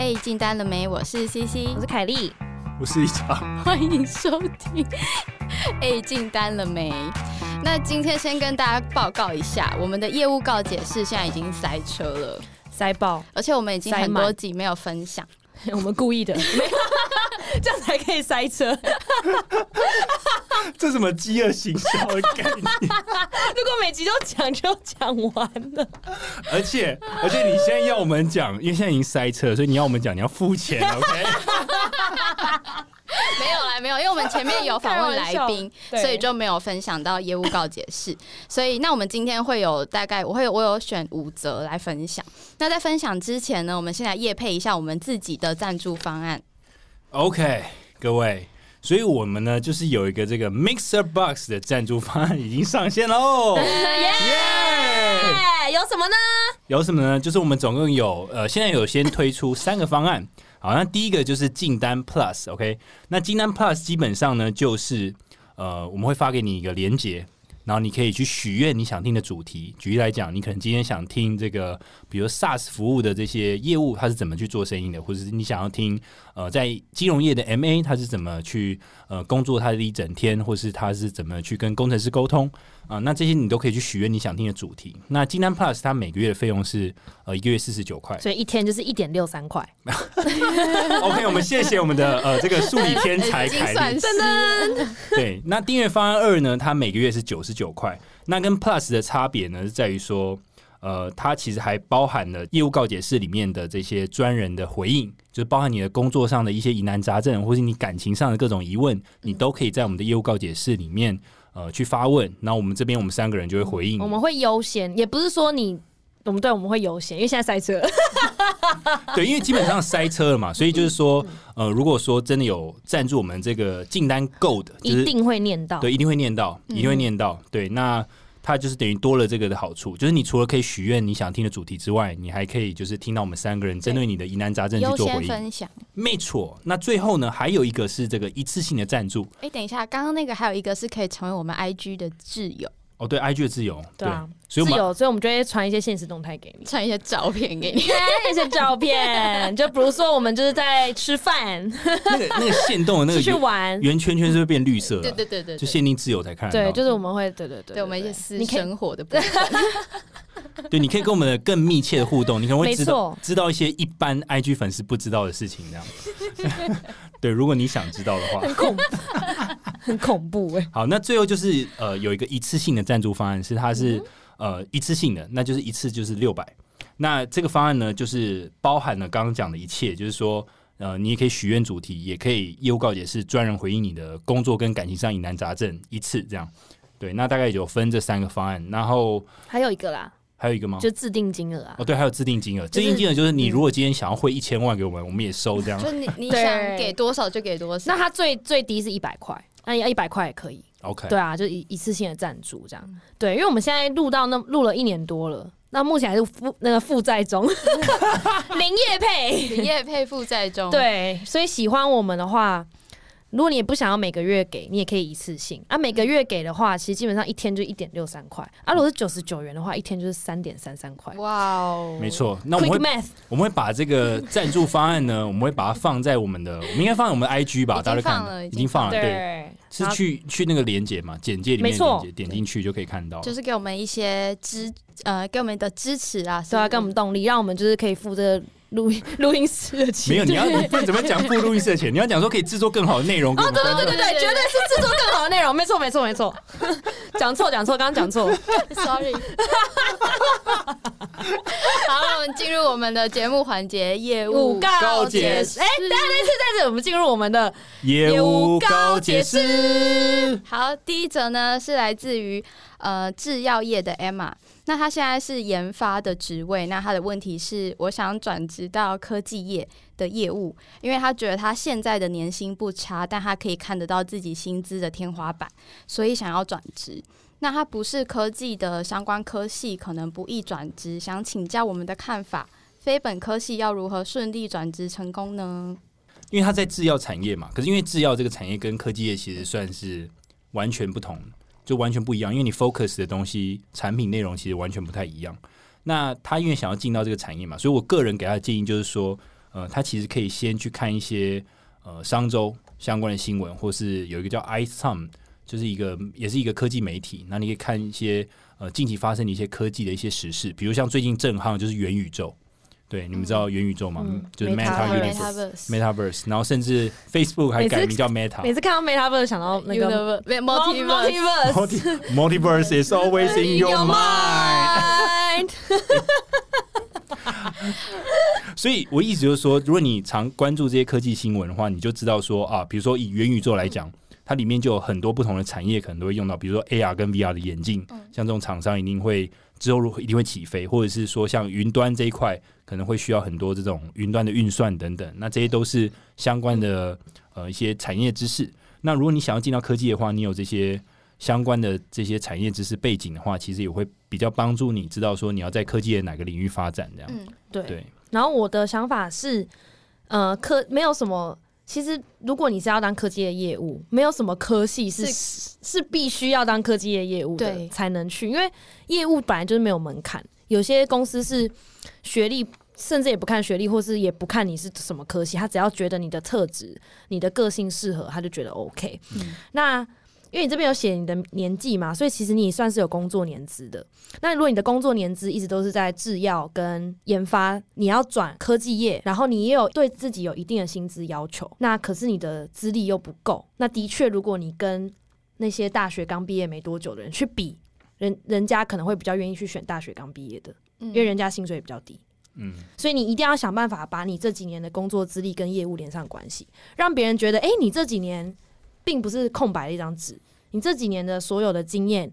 哎，进单了没？我是 CC，我是凯莉，我是一场。欢迎收听。哎，进单了没？那今天先跟大家报告一下，我们的业务告解室现在已经塞车了，塞爆，而且我们已经很多集没有分享，我们故意的，这样才可以塞车。这什么饥饿行销的概念？如果每集都讲就讲完了，而且而且你现在要我们讲，因为现在已经塞车，所以你要我们讲，你要付钱，OK？没有啦，没有，因为我们前面有访问来宾，所以就没有分享到业务告解释。所以那我们今天会有大概，我会我有选五则来分享。那在分享之前呢，我们先来夜配一下我们自己的赞助方案。OK，各位。所以我们呢，就是有一个这个 Mixer Box 的赞助方案已经上线喽！耶！有什么呢？有什么呢？就是我们总共有呃，现在有先推出三个方案。好，那第一个就是订单 Plus，OK？那订单 Plus 基本上呢，就是呃，我们会发给你一个连接。然后你可以去许愿你想听的主题。举例来讲，你可能今天想听这个，比如 SaaS 服务的这些业务，它是怎么去做生意的，或者是你想要听呃，在金融业的 MA，它是怎么去呃工作，它的一整天，或是它是怎么去跟工程师沟通。啊，那这些你都可以去许愿你想听的主题。那金丹 Plus 它每个月的费用是呃一个月四十九块，所以一天就是一点六三块。OK，我们谢谢我们的呃这个数理天才凯莉。真的。对，那订阅方案二呢，它每个月是九十九块。那跟 Plus 的差别呢，是在于说，呃，它其实还包含了业务告解室里面的这些专人的回应，就是包含你的工作上的一些疑难杂症，或是你感情上的各种疑问，你都可以在我们的业务告解室里面。呃，去发问，那我们这边我们三个人就会回应。我们会优先，也不是说你，我们对我们会优先，因为现在塞车。对，因为基本上塞车了嘛，所以就是说，呃，如果说真的有赞助我们这个订单够的，一定会念到，对，一定会念到，一定会念到，对，那。它就是等于多了这个的好处，就是你除了可以许愿你想听的主题之外，你还可以就是听到我们三个人针对你的疑难杂症去做回应。分享，没错。那最后呢，还有一个是这个一次性的赞助。哎，等一下，刚刚那个还有一个是可以成为我们 IG 的挚友。哦，对，IG 的自由，对啊，自由，所以我们就会传一些现实动态给你，传一些照片给你，一些照片，就比如说我们就是在吃饭，那个那个限动的那个去玩圆圈圈是会变绿色，对对对对，就限定自由才看，对，就是我们会，对对对，对我们一些私生活的部分，对，你可以跟我们的更密切的互动，你可能会知道知道一些一般 IG 粉丝不知道的事情，这样，对，如果你想知道的话，很恐怖，很恐怖哎，好，那最后就是呃有一个一次性的。赞助方案是它是呃一次性的，那就是一次就是六百。那这个方案呢，就是包含了刚刚讲的一切，就是说呃，你也可以许愿主题，也可以业务告解是专人回应你的工作跟感情上疑难杂症一次这样。对，那大概有分这三个方案，然后还有一个啦，还有一个吗？就自定金额啊。哦，对，还有自定金额。自定金额就是你如果今天想要汇一千万给我们，我们也收这样。就你你 想给多少就给多少。那它最最低是一百块，那要一百块也可以。OK，对啊，就一一次性的赞助这样，对，因为我们现在录到那录了一年多了，那目前还是负那个负债中，林业配，林业配负债中，对，所以喜欢我们的话。如果你也不想要每个月给，你也可以一次性啊。每个月给的话，其实基本上一天就一点六三块啊。如果是九十九元的话，一天就是三点三三块。哇哦，没错。那我们会我们会把这个赞助方案呢，我们会把它放在我们的，我们应该放在我们的 IG 吧？大家看了，已经放了，对，是去去那个连接嘛？简介里面连接点进去就可以看到，就是给我们一些支呃，给我们的支持啊，对啊，给我们动力，让我们就是可以负责。录音录音室的钱没有，你要你不怎么讲付录音室的钱？你要讲说可以制作更好的内容。哦，对对对对对，绝对是制作更好的内容，没错没错没错。讲错讲错，刚刚讲错，sorry。好，我们进入我们的节目环节，业务告解释。哎，等下再次在这，我们进入我们的业务告解释。好，第一则呢是来自于呃制药业的 Emma。那他现在是研发的职位，那他的问题是，我想转职到科技业的业务，因为他觉得他现在的年薪不差，但他可以看得到自己薪资的天花板，所以想要转职。那他不是科技的相关科系，可能不易转职，想请教我们的看法，非本科系要如何顺利转职成功呢？因为他在制药产业嘛，可是因为制药这个产业跟科技业其实算是完全不同。就完全不一样，因为你 focus 的东西、产品内容其实完全不太一样。那他因为想要进到这个产业嘛，所以我个人给他的建议就是说，呃，他其实可以先去看一些呃商周相关的新闻，或是有一个叫 iTime，就是一个也是一个科技媒体，那你可以看一些呃近期发生的一些科技的一些时事，比如像最近正夯就是元宇宙，对，你们知道元宇宙吗？嗯就是 Meta Meta Universe Universe。Metaverse Metaverse，然后甚至 Facebook 还改名叫 Meta。每次看到 Meta 想到那个 Universe multiverse Multiverse Multi Multiverse is always in your mind。mind。所以我意思就是说，如果你常关注这些科技新闻的话，你就知道说啊，比如说以元宇宙来讲，它里面就有很多不同的产业可能都会用到，比如说 AR 跟 VR 的眼镜，像这种厂商一定会之后如一定会起飞，或者是说像云端这一块可能会需要很多这种云端的运算等等，那这些都是相关的呃一些产业知识。那如果你想要进到科技的话，你有这些相关的这些产业知识背景的话，其实也会比较帮助你知道说你要在科技的哪个领域发展这样。嗯，对。对，然后我的想法是，呃，科没有什么。其实，如果你是要当科技的业务，没有什么科系是是必须要当科技的业务的才能去，因为业务本来就是没有门槛。有些公司是学历，甚至也不看学历，或是也不看你是什么科系，他只要觉得你的特质、你的个性适合，他就觉得 OK。嗯那因为你这边有写你的年纪嘛，所以其实你也算是有工作年资的。那如果你的工作年资一直都是在制药跟研发，你要转科技业，然后你也有对自己有一定的薪资要求，那可是你的资历又不够，那的确，如果你跟那些大学刚毕业没多久的人去比，人人家可能会比较愿意去选大学刚毕业的，因因为人家薪水也比较低。嗯。所以你一定要想办法把你这几年的工作资历跟业务连上关系，让别人觉得，哎、你这几年并不是空白的一张纸，你这几年的所有的经验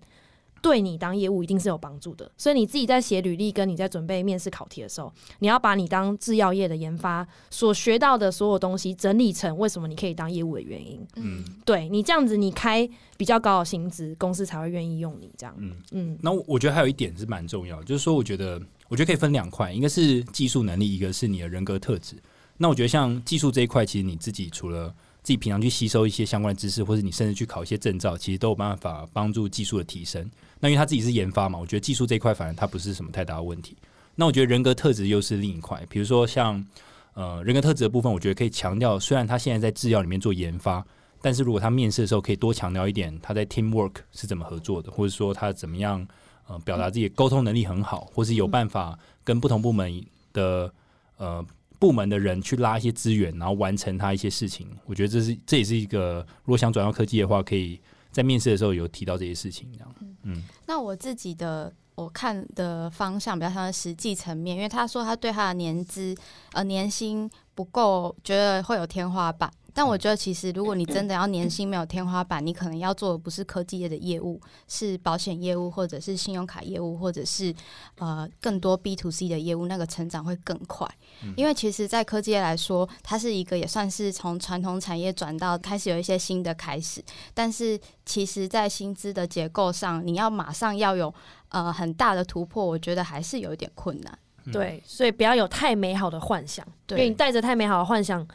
对你当业务一定是有帮助的。所以你自己在写履历跟你在准备面试考题的时候，你要把你当制药业的研发所学到的所有东西整理成为什么你可以当业务的原因。嗯对你这样子，你开比较高的薪资，公司才会愿意用你这样。嗯，嗯，那我我觉得还有一点是蛮重要的，就是说，我觉得我觉得可以分两块，一个是技术能力，一个是你的人格特质。那我觉得像技术这一块，其实你自己除了自己平常去吸收一些相关的知识，或者你甚至去考一些证照，其实都有办法帮助技术的提升。那因为他自己是研发嘛，我觉得技术这一块反而他不是什么太大的问题。那我觉得人格特质又是另一块，比如说像呃人格特质的部分，我觉得可以强调，虽然他现在在制药里面做研发，但是如果他面试的时候可以多强调一点，他在 teamwork 是怎么合作的，或者说他怎么样呃表达自己沟通能力很好，或是有办法跟不同部门的呃部门的人去拉一些资源，然后完成他一些事情。我觉得这是这也是一个如果想转到科技的话，可以在面试的时候有提到这些事情。这样，嗯那我自己的我看的方向比较像是实际层面，因为他说他对他的年资呃年薪不够，觉得会有天花板。但我觉得其实如果你真的要年薪没有天花板，你可能要做的不是科技业的业务，是保险业务，或者是信用卡业务，或者是呃更多 B to C 的业务，那个成长会更快。因为其实，在科技业来说，它是一个也算是从传统产业转到开始有一些新的开始，但是其实，在薪资的结构上，你要马上要有呃很大的突破，我觉得还是有一点困难。对，所以不要有太美好的幻想，因为对。你带着太美好的幻想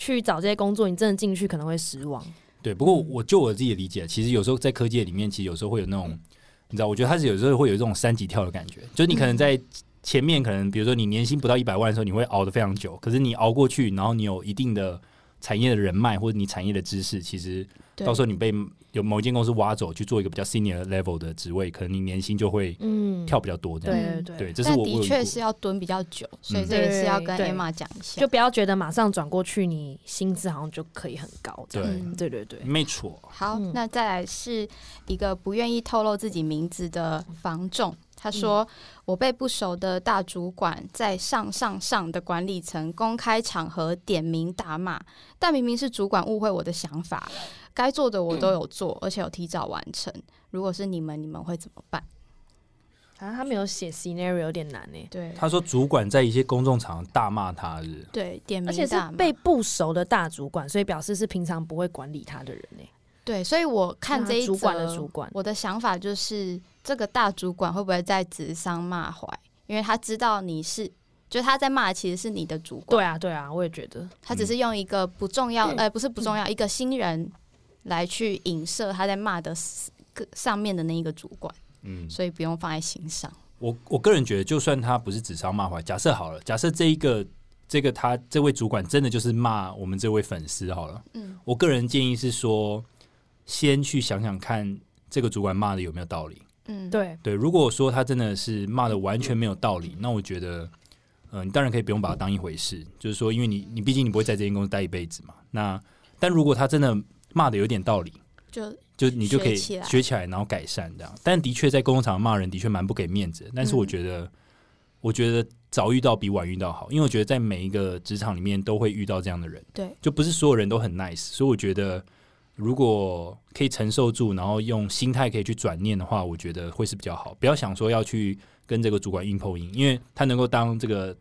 去找这些工作，你真的进去可能会失望。对。不过我就我自己的理解，其实有时候在科技里面，其实有时候会有那种，你知道，我觉得它是有时候会有这种三级跳的感觉，就是你可能在前面可能比如说你年薪不到一百万的时候，你会熬得非常久，可是你熬过去，然后你有一定的产业的人脉或者你产业的知识，其实到时候你被有某一间公司挖走去做一个比较 senior level 的职位，可能你年薪就会嗯，跳比较多这样。对对对，对，这是我的确是要蹲比较久，所以嗯这也是要跟 Emma 讲一下。就。不要觉得马上转过去，你薪资好像就可以很高。对。嗯。对对对，没错，好，嗯。那再来是一个不愿意透露自己名字的房仲，他说：“我被不熟的大主管在上上上的管理层公开场合点名大骂，但明明是主管误会我的想法，该做的我都有做，而且有提早完成。如果是你们，你们会怎么办啊，他没有写 scenario 有点难呢？”，对他说主管在一些公众场合大骂他日对，点名而且是被不熟的大主管，所以表示是平常不会管理他的人呢。对，所以我看这一主管的主管我的想法就是，这个大主管会不会在指桑骂槐？因为他知道你是，就他在骂其实是你的主管，对啊，对啊，我也觉得。他只是用一个不重要，嗯呃，不是不重要，一个新人来去影射他在骂的上面的那一个主管，嗯，所以不用放在心上。我我个人觉得，就算他不是指桑骂槐，假设好了，假设这一个这个他这位主管真的就是骂我们这位粉丝好了。嗯我个人建议是说，先去想想看这个主管骂的有没有道理。嗯，对，对，如果说他真的是骂的完全没有道理，那我觉得，呃，你当然可以不用把它当一回事。就是说，因为你你毕竟你不会在这间公司待一辈子嘛。那但如果他真的骂的有点道理，就就你就可以学起来然后改善这样。但的确在工作场骂人的确蛮不给面子，但是我嗯觉得，我觉得早遇到比晚遇到好，因为我觉得在每一个职场里面都会遇到这样的人，对，就不是所有人都很 nice，所以我觉得。如果可以承受住，然后用心态可以去转念的话，我觉得会是比较好。不要想说要去跟这个主管硬碰硬，因为他能够当这个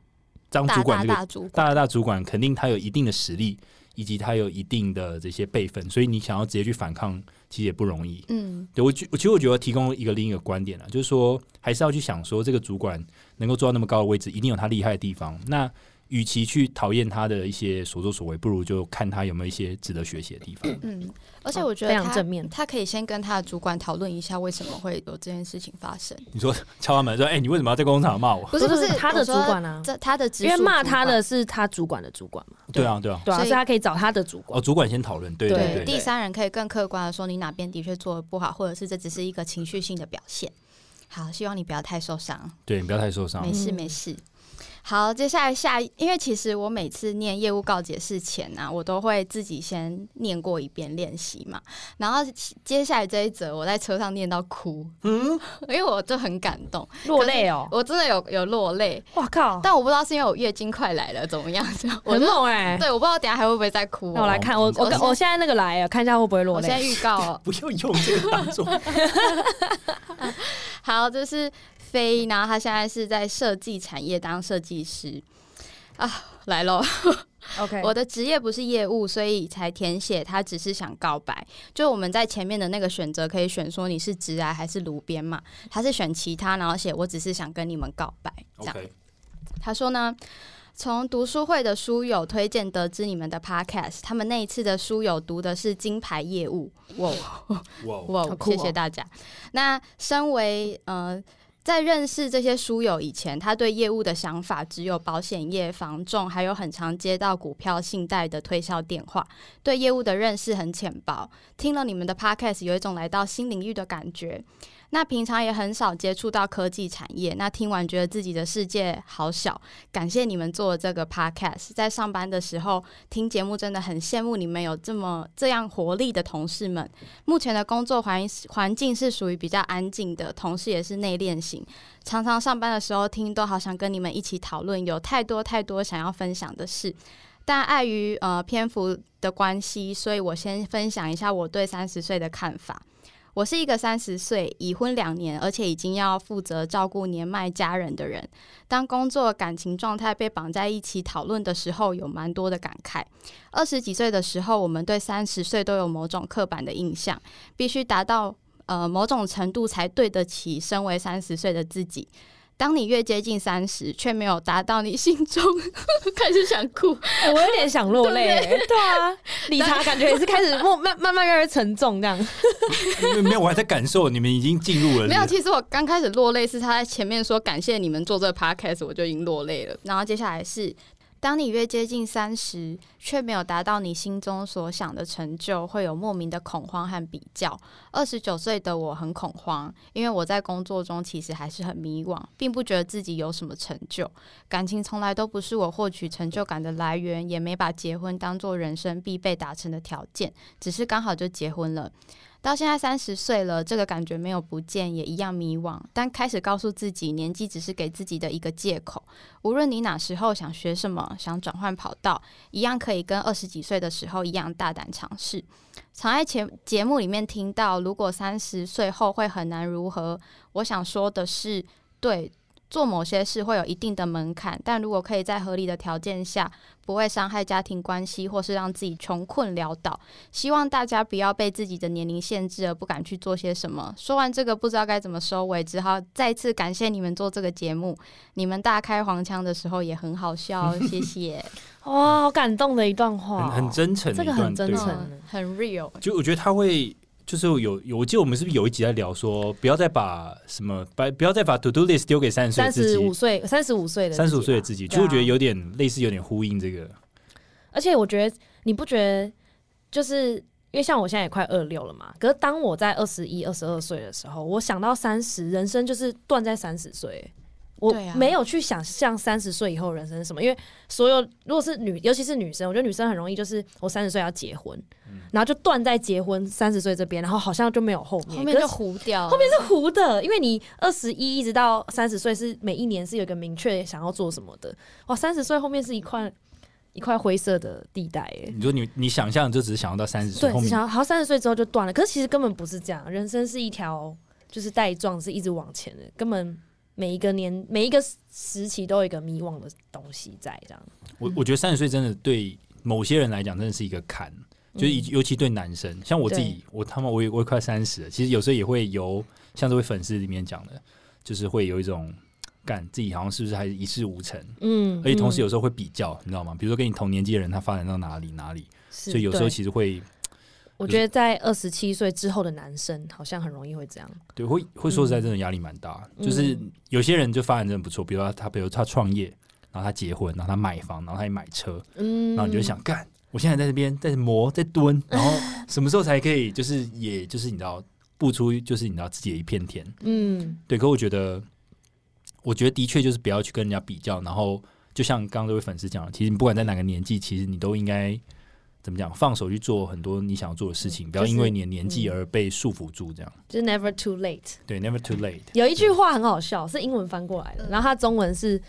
当大大主管这个大主管，大大大主管肯定他有一定的实力，以及他有一定的这些辈分，所以你想要直接去反抗，其实也不容易。嗯对我觉，我其实我觉得提供一个另一个观点啊，就是说还是要去想说，这个主管能够做到那么高的位置，一定有他厉害的地方。那与其去讨厌他的一些所作所为，不如就看他有没有一些值得学习的地方。嗯，而且我觉得非常正面他可以先跟他的主管讨论一下为什么会有这件事情发生。你说敲他门说：“哎、你为什么要在工厂骂我不是不是 他的主管啊，这他的直因为骂他的是他主管的主管嘛，？”对啊，对啊。对啊，所以他可以找他的主管哦，。主管先讨论，对对第三人可以更客观的说你哪边的确做的不好，或者是这只是一个情绪性的表现。好，希望你不要太受伤，对，你不要太受伤没。事嗯没事。好，接下来下一，因为其实我每次念业务告解释前啊，我都会自己先念过一遍练习嘛。然后接下来这一则，我在车上念到哭，嗯，因为我就很感动，落泪哦，我真的有有落泪，哇靠，但我不知道是因为我月经快来了怎么样，我很就猛哎！对，我不知道等下还会不会再哭、那我来看，我我我现在那个来，看一下会不会落我先泪。预告哦，不要用这个当做 好，这是飞，然后他现在是在设计产业当设计师啊，来喽。OK，我的职业不是业务，所以才填写。他只是想告白，就我们在前面的那个选择可以选说你是直癌还是炉边嘛，他是选其他，然后写我只是想跟你们告白这样。他说呢，从读书会的书友推荐得知你们的 Podcast，他们那一次的书友读的是金牌业务，哇 哇，谢谢大家。那身为呃。在认识这些书友以前，他对业务的想法只有保险业、房仲，还有很常接到股票、信贷的推销电话，对业务的认识很浅薄。听了你们的 podcast，有一种来到新领域的感觉。那平常也很少接触到科技产业，那听完觉得自己的世界好小。感谢你们做这个 podcast，在上班的时候听节目真的很羡慕你们有这么这样活力的同事们。目前的工作环环境是属于比较安静的，同事也是内敛型，常常上班的时候听都好想跟你们一起讨论，有太多太多想要分享的事。但碍于呃篇幅的关系，所以我先分享一下我对三十岁的看法。我是一个三十岁、已婚两年，而且已经要负责照顾年迈家人的人。当工作、感情状态被绑在一起讨论的时候，有蛮多的感慨。二十几岁的时候，我们对三十岁都有某种刻板的印象，必须达到呃某种程度才对得起身为三十岁的自己。当你越接近三十，却没有达到你心中，开始想哭。哎我有点想落泪。对啊，理查感觉也是开始慢慢慢慢越来越沉重这样。没有，我还在感受，你们已经进入了。没有，其实我刚开始落泪是他在前面说感谢你们做这个 podcast，我就已经落泪了。然后接下来是，当你越接近三十，却没有达到你心中所想的成就，会有莫名的恐慌和比较。二十九岁的我很恐慌，因为我在工作中其实还是很迷惘，并不觉得自己有什么成就。感情从来都不是我获取成就感的来源，也没把结婚当做人生必备达成的条件，只是刚好就结婚了。到现在三十岁了，这个感觉没有不见，也一样迷惘。但开始告诉自己，年纪只是给自己的一个借口。无论你哪时候想学什么，想转换跑道，一样可以跟二十几岁的时候一样大胆尝试。常在节节目里面听到，如果三十岁后会很难如何，我想说的是，对。做某些事会有一定的门槛，但如果可以在合理的条件下，不会伤害家庭关系，或是让自己穷困潦倒，希望大家不要被自己的年龄限制而不敢去做些什么。说完这个，不知道该怎么收尾，只好再次感谢你们做这个节目。你们大开黄腔的时候也很好笑，谢谢。哇，好感动的一段话哦，很很真诚这个很真诚嗯很 real。就我觉得他会，就是有有，我记得我们是不是有一集在聊说，不要再把什么把不要再把 to do list 丢给三十岁的三十五岁，三十五岁的三十五岁的自自己，对啊其实我觉得有点类似，有点呼应这个。而且我觉得你不觉得，就是因为像我现在也快二六了嘛，可是当我在二十一、二十二岁的时候，我想到三十，人生就是断在三十岁。我没有去想象三十岁以后人生是什么，因为所有如果是女，尤其是女生，我觉得女生很容易就是我三十岁要结婚，然后就断在结婚三十岁这边，然后好像就没有后面，后面就糊掉，后面是糊的，因为你二十一一直到三十岁是每一年是有一个明确想要做什么的，哇，三十岁后面是一块一块灰色的地带，哎，你说你你想象就只是想要到三十岁对，只想要好三十岁之后就断了，可是其实根本不是这样，人生是一条就是带状，是一直往前的，根本每一个年每一个时期都有一个迷惘的东西在这样。我我觉得三十岁真的对某些人来讲真的是一个坎，就是尤其对男生，像我自己，我他妈我也我也快三十了，其实有时候也会有像这位粉丝里面讲的，就是会有一种干自己好像是不是还一事无成，嗯，而且同时嗯。有时候会比较，你知道吗？比如说跟你同年纪的人，他发展到哪里哪里，所以有时候其实会我觉得在二十七岁之后的男生好像很容易会这样。对会会说实在真的压力蛮大，嗯就是有些人就发展真的不错，比如他比如他创业，然后他结婚，然后他买房，然后他也买车，嗯，然后你就想干，我现在在这边在磨在蹲，然后 什么时候才可以，就是也就是你知道步出就是你知道自己的一片天，嗯，对。可我觉得，我觉得的确就是不要去跟人家比较，然后就像刚刚这位粉丝讲的，其实你不管在哪个年纪，其实你都应该怎么讲，放手去做很多你想要做的事情，不要因为你的年纪嗯而被束缚住，这样。就是 never too late。对，never too late。有一句话很好笑，是英文翻过来的，然后它中文是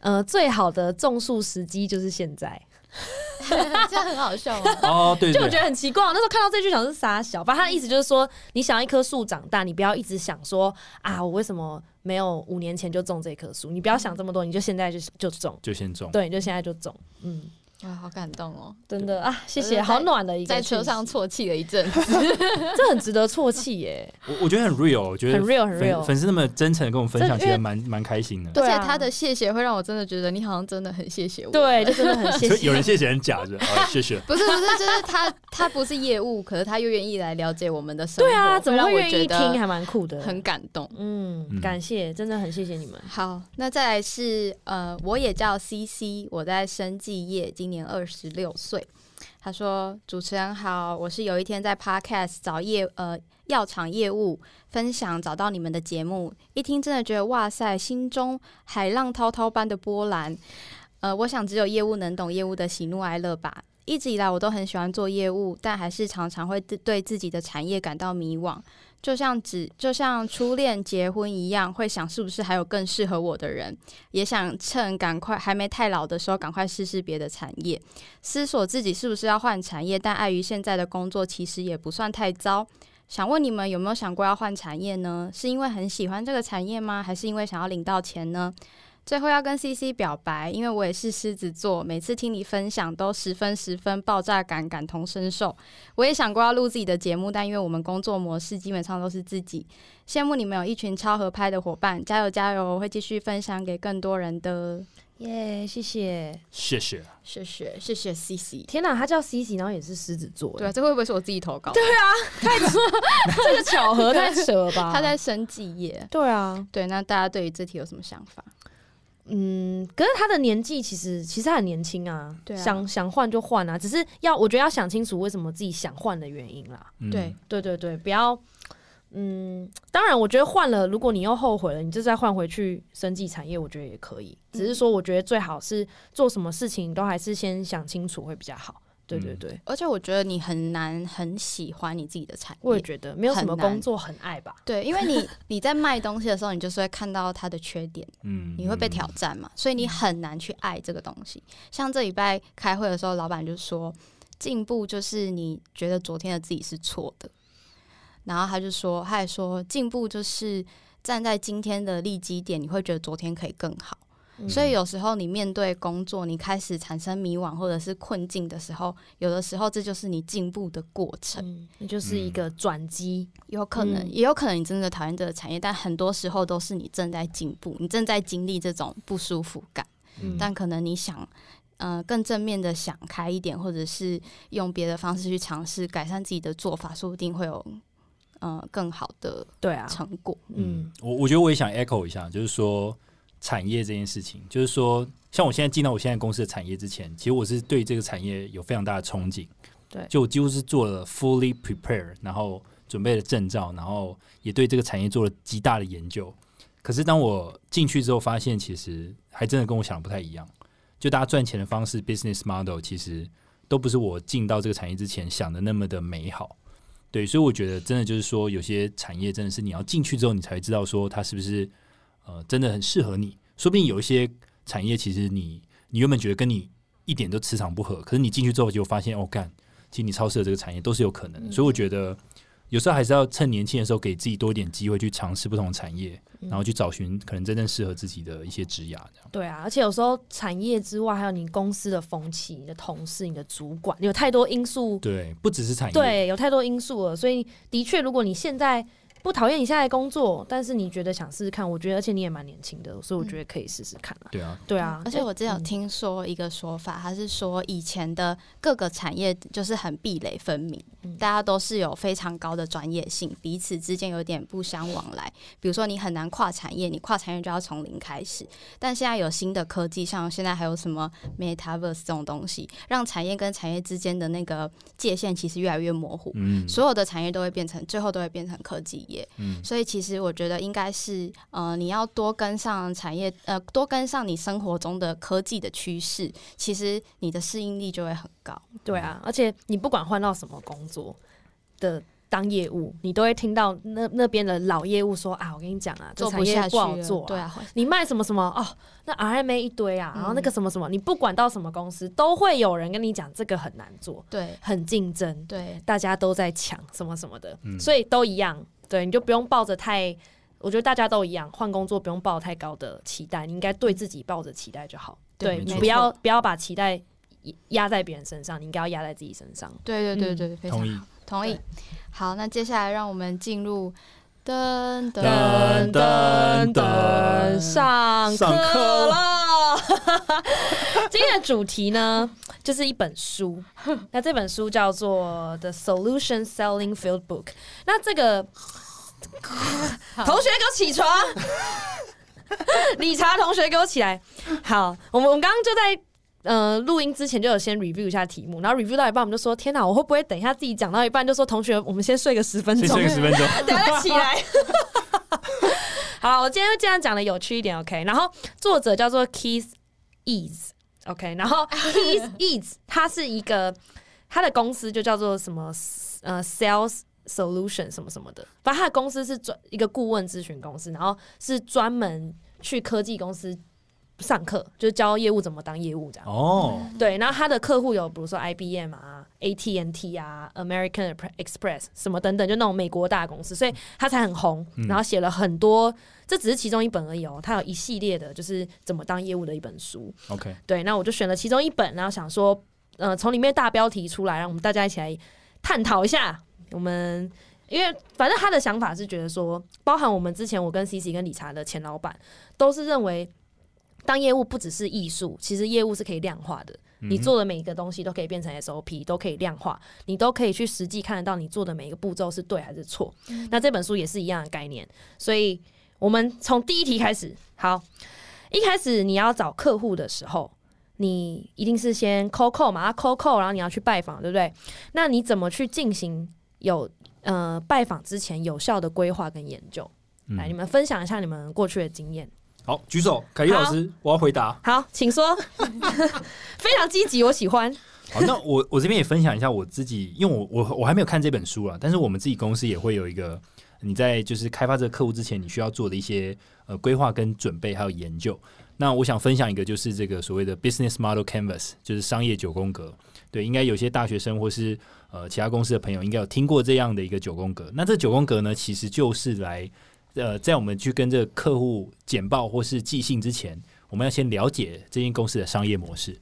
呃最好的种树时机就是现在。这样很好笑吗？哦，对就我觉得很奇怪，那时候看到这句想是傻小，反正他的意思就是说，你想要一棵树长大，你不要一直想说啊，我为什么没有五年前就种这棵树？你不要想这么多，你就现在就就种，就先种。对，你就现在就种。嗯，哇，好感动哦！真的啊，谢谢，好暖的一个在车上，啜泣了一阵子，这很值得啜泣耶，我我觉得很 real，我觉得很 real 很 real。粉丝那么真诚的跟我们分享，其实蛮蛮开心的。而且他的谢谢会让我真的觉得你好像真的很谢谢我。对，就真的很谢所以谢。有人谢谢很假的，啊，谢谢。不是不是，就是他他不是业务，可是他又愿意来了解我们的生活，对啊，怎么会愿意听？还蛮酷的，很感动。嗯嗯，感谢，真的很谢谢你们。好，那再来是呃，我也叫 CC，我在生技业，今年二十六岁。他说：“主持人好，我是有一天在 Podcast 找业呃药厂业务分享找到你们的节目，一听真的觉得哇塞，心中海浪滔滔般的波澜。呃，我想只有业务能懂业务的喜怒哀乐吧。一直以来我都很喜欢做业务，但还是常常会对自己的产业感到迷惘。就像只就像初恋结婚一样，会想是不是还有更适合我的人，也想趁赶快还没太老的时候，赶快试试别的产业，思索自己是不是要换产业。但碍于现在的工作其实也不算太糟，想问你们有没有想过要换产业呢？是因为很喜欢这个产业吗？还是因为想要领到钱呢？最后要跟 CC 表白，因为我也是狮子座，每次听你分享都十分十分爆炸感，感同身受。我也想过要录自己的节目，但因为我们工作模式基本上都是自己，羡慕你们有一群超合拍的伙伴，加油加油！我会继续分享给更多人的。耶，谢谢。谢谢。谢谢谢谢。CC。天哪，他叫 C C，然后也是狮子座，对啊，，这会不会是我自己投稿？对啊，太这个巧合太扯了吧？他在生计业。对啊，对，那大家对于这题有什么想法？嗯，可是他的年纪其实其实很年轻啊，对啊想想换就换啊，只是要我觉得要想清楚为什么自己想换的原因啦。嗯对，对对对，不要，嗯，当然我觉得换了，如果你又后悔了，你就再换回去生技产业，我觉得也可以。只是说，我觉得最好是做什么事情都还是先想清楚会比较好。对对嗯对，而且我觉得你很难很喜欢你自己的产业。我也觉得没有什么工作很爱吧。对，因为你你在卖东西的时候，你就是会看到它的缺点，嗯你会被挑战嘛，所以你很难去爱这个东西。像这礼拜开会的时候，老板就说，进步就是你觉得昨天的自己是错的，然后他就说，他还说进步就是站在今天的利基点，你会觉得昨天可以更好。嗯所以有时候你面对工作，你开始产生迷惘或者是困境的时候，有的时候这就是你进步的过程。就是一个转机。有可能，嗯也有可能你真的讨厌这个产业，但很多时候都是你正在进步，你正在经历这种不舒服感。嗯但可能你想，呃，更正面的想开一点，或者是用别的方式去尝试改善自己的做法，说不定会有呃更好的对啊，成果。嗯嗯，我我觉得我也想 echo 一下，就是说产业这件事情，就是说像我现在进到我现在公司的产业之前，其实我是对这个产业有非常大的憧憬，对就我几乎是做了 fully prepare，然后准备了证照，然后也对这个产业做了极大的研究。可是当我进去之后，发现其实还真的跟我想的不太一样。就大家赚钱的方式 business model 其实都不是我进到这个产业之前想的那么的美好。对，所以我觉得真的就是说，有些产业真的是你要进去之后，你才知道说它是不是呃真的很适合你。说不定有一些产业其实你你原本觉得跟你一点都磁场不合，可是你进去之后就发现哦，干，其实你超适合这个产业都是有可能的。所以我觉得有时候还是要趁年轻的时候给自己多一点机会去尝试不同的产业，然后去找寻可能真正适合自己的一些职涯。这样对啊，而且有时候产业之外，还有你公司的风气、你的同事、你的主管，有太多因素，对，不只是产业，对，有太多因素了。所以的确，如果你现在不讨厌你现在的工作，但是你觉得想试试看，我觉得，而且你也蛮年轻的，所以我觉得可以试试看啊。对啊，对啊，而且我之前有嗯听说一个说法，他是说以前的各个产业就是很壁垒分明，嗯大家都是有非常高的专业性，彼此之间有点不相往来。比如说你很难跨产业，你跨产业就要从零开始。但现在有新的科技，像现在还有什么 Metaverse 这种东西，让产业跟产业之间的那个界限其实越来越模糊。嗯，所有的产业都会变成，最后都会变成科技业。嗯所以其实我觉得应该是，呃，你要多跟上产业，呃，多跟上你生活中的科技的趋势，其实你的适应力就会很高。对啊，而且你不管换到什么工作的当业务，你都会听到那那边的老业务说啊，我跟你讲啊，做产业不下去不好做、对，啊，你卖什么什么哦，那 RMA 一堆啊，然后那嗯个什么什么，你不管到什么公司，都会有人跟你讲这个很难做，对很竞争，对大家都在抢什么什么的，嗯所以都一样。对，你就不用抱着太，我觉得大家都一样，换工作不用抱太高的期待，你应该对自己抱着期待就好。对你不要不要把期待压在别人身上，你应该要压在自己身上。对对对嗯对，非常同意。同意。好，那接下来让我们进入噔噔噔上课了。今天的主题呢，就是一本书。那这本书叫做《The Solution Selling Field Book》。那这个 同学给我起床，理查同学给我起来。好，我们我们刚刚就在。呃，录音之前就有先 review 一下题目，然后 review 到一半，我们就说：“天哪，我会不会等一下自己讲到一半就说同学，我们先睡个十分钟？”先 睡个十分钟，等一下起来。好，我今天就这样讲的有趣一点，OK。然后作者叫做 Keith Eads，OK、然后 Keith Ease 他是一个他的公司就叫做什么呃 Sales Solution 什么什么的，反正他的公司是专一个顾问咨询公司，然后是专门去科技公司上课，就是教业务怎么当业务这样。哦，对，然后他的客户有比如说 IBM 啊、AT&T 啊、American Express 什么等等，就那种美国大公司，所以他才很红。然后写了很多，这只是其中一本而已哦，他有一系列的就是怎么当业务的一本书。OK，对，那我就选了其中一本，然后想说，呃，从里面大标题出来，让我们大家一起来探讨一下。我们因为反正他的想法是觉得说，包含我们之前我跟 C C 跟理查的前老板都是认为，当业务不只是艺术，其实业务是可以量化的。你做的每一个东西都可以变成 SOP，都可以量化，你都可以去实际看得到你做的每一个步骤是对还是错。那这本书也是一样的概念，所以我们从第一题开始。好，一开始你要找客户的时候，你一定是先 call call 嘛，call call，然后你要去拜访，对不对？那你怎么去进行有呃拜访之前有效的规划跟研究？嗯来，你们分享一下你们过去的经验。好，举手，凯莉老师，我要回答。好，请说。非常积极，我喜欢。好，那我我这边也分享一下我自己，因为我我我还没有看这本书啊，但是我们自己公司也会有一个你在就是开发这个客户之前，你需要做的一些呃规划跟准备还有研究。那我想分享一个就是这个所谓的 business model canvas，就是商业九宫格。对，应该有些大学生或是呃其他公司的朋友应该有听过这样的一个九宫格。那这九宫格呢，其实就是来呃在我们去跟这个客户简报或是寄信之前，我们要先了解这间公司的商业模式。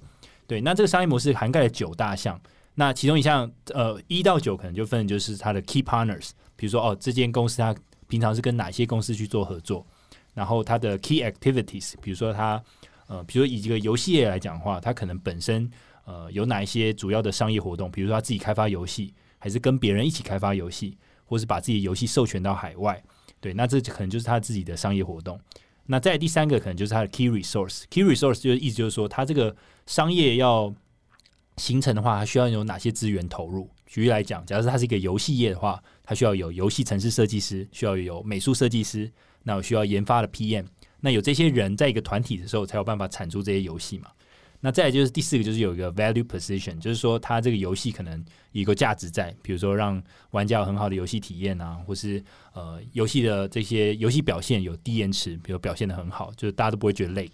对，那这个商业模式涵盖了九大项，那其中一项呃一到九可能就分就是它的 key partners，比如说哦这间公司它平常是跟哪些公司去做合作，然后它的 key activities，比如说它呃比如说以这个游戏业来讲的话，它可能本身呃有哪一些主要的商业活动，比如说他自己开发游戏，还是跟别人一起开发游戏，或是把自己的游戏授权到海外。对，那这可能就是他自己的商业活动。那再第三个可能就是他的 key resource。key resource 就是意思就是说，他这个商业要形成的话，他需要有哪些资源投入？举例来讲，假如它是一个游戏业的话，它需要有游戏城市设计师，需要有美术设计师，那我需要研发的 PM。那有这些人在一个团体的时候，才有办法产出这些游戏嘛？那再就是第四个，就是有一个 value position，就是说它这个游戏可能有一个价值在，比如说让玩家有很好的游戏体验啊，或是呃游戏的这些游戏表现有低延迟，比如表现的很好，就是大家都不会觉得累。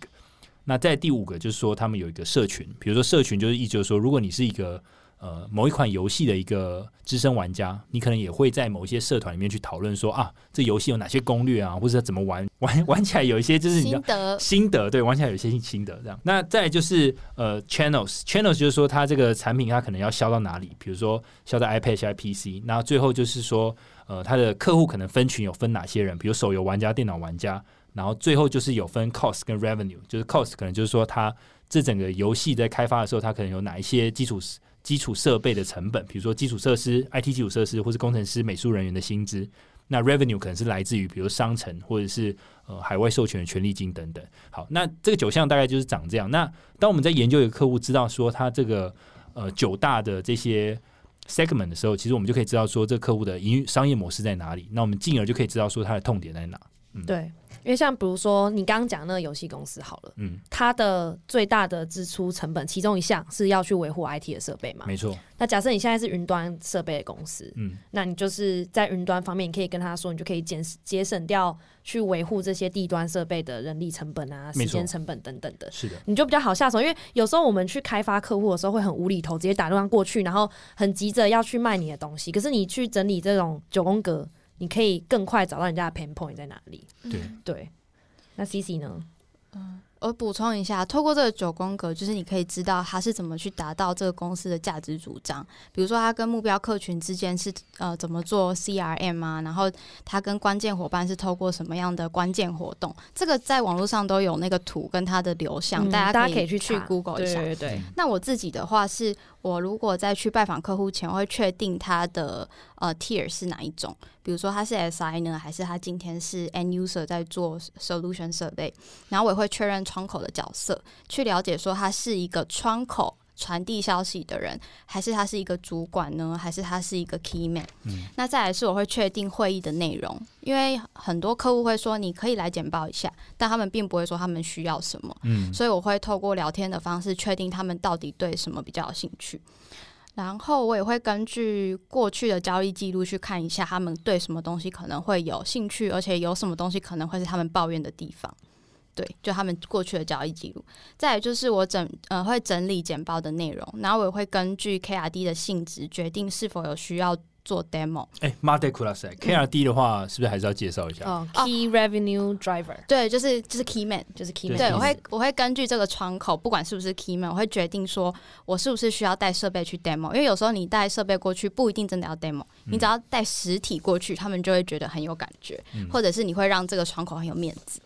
那在第五个就是说他们有一个社群，比如说社群就是意思就是说，如果你是一个呃，某一款游戏的一个资深玩家，你可能也会在某一些社团里面去讨论说啊，这游戏有哪些攻略啊，或者怎么玩，玩玩起来有一些就是心得心得，对，玩起来有一些心得这样。那再就是呃，channels，channels 就是说它这个产品它可能要销到哪里，比如说销到 iPad、销到 PC，那最后就是说呃，它的客户可能分群有分哪些人，比如手游玩家、电脑玩家，然后最后就是有分 cost 跟 revenue，就是 cost 可能就是说它这整个游戏在开发的时候，它可能有哪一些基础。基础设备的成本，比如说基础设施、IT 基础设施，或是工程师、美术人员的薪资。那 revenue 可能是来自于，比如商城或者是呃海外授权的权利金等等。好，那这个九项大概就是长这样。那当我们在研究一个客户，知道说他这个呃九大的这些 segment 的时候，其实我们就可以知道说这个客户的营商业模式在哪里。那我们进而就可以知道说它的痛点在哪。嗯，对。因为像比如说你刚刚讲那个游戏公司好了，嗯，它的最大的支出成本其中一项是要去维护 IT 的设备嘛，没错。那假设你现在是云端设备的公司，嗯，那你就是在云端方面，你可以跟他说，你就可以减节省掉去维护这些地端设备的人力成本啊、时间成本等等的，是的，你就比较好下手。因为有时候我们去开发客户的时候会很无厘头，直接打电话过去，然后很急着要去卖你的东西，可是你去整理这种九宫格，你可以更快找到人家的 pain point 在哪里。对对。那 C C 呢？嗯，我补充一下，透过这个九宫格，就是你可以知道他是怎么去达到这个公司的价值主张。比如说，他跟目标客群之间是呃怎么做 C R M 啊，然后他跟关键伙伴是透过什么样的关键活动，这个在网络上都有那个图跟它的流向，大家大家可以去去 Google 一下。对对对。那我自己的话是。我如果在去拜访客户前，我会确定他的呃 tier 是哪一种，比如说他是 SI 呢，还是他今天是 end user 在做 solution 设备，然后我也会确认窗口的角色，去了解说他是一个窗口。传递消息的人，还是他是一个主管呢？还是他是一个 key man？嗯，那再来是我会确定会议的内容，因为很多客户会说你可以来简报一下，但他们并不会说他们需要什么。嗯，所以我会透过聊天的方式确定他们到底对什么比较有兴趣，然后我也会根据过去的交易记录去看一下他们对什么东西可能会有兴趣，而且有什么东西可能会是他们抱怨的地方。对，就他们过去的交易记录，再就是我整呃会整理简报的内容，然后我也会根据 KRD 的性质决定是否有需要做 demo。哎 m a r t e k u l a s KRD 的话是不是还是要介绍一下？哦，Key Revenue Driver。对，就是就是 Key Man，就是 Key Man。对，我会我会根据这个窗口，不管是不是 Key Man，我会决定说我是不是需要带设备去 demo，因为有时候你带设备过去不一定真的要 demo，你只要带实体过去，他们就会觉得很有感觉，或者是你会让这个窗口很有面子。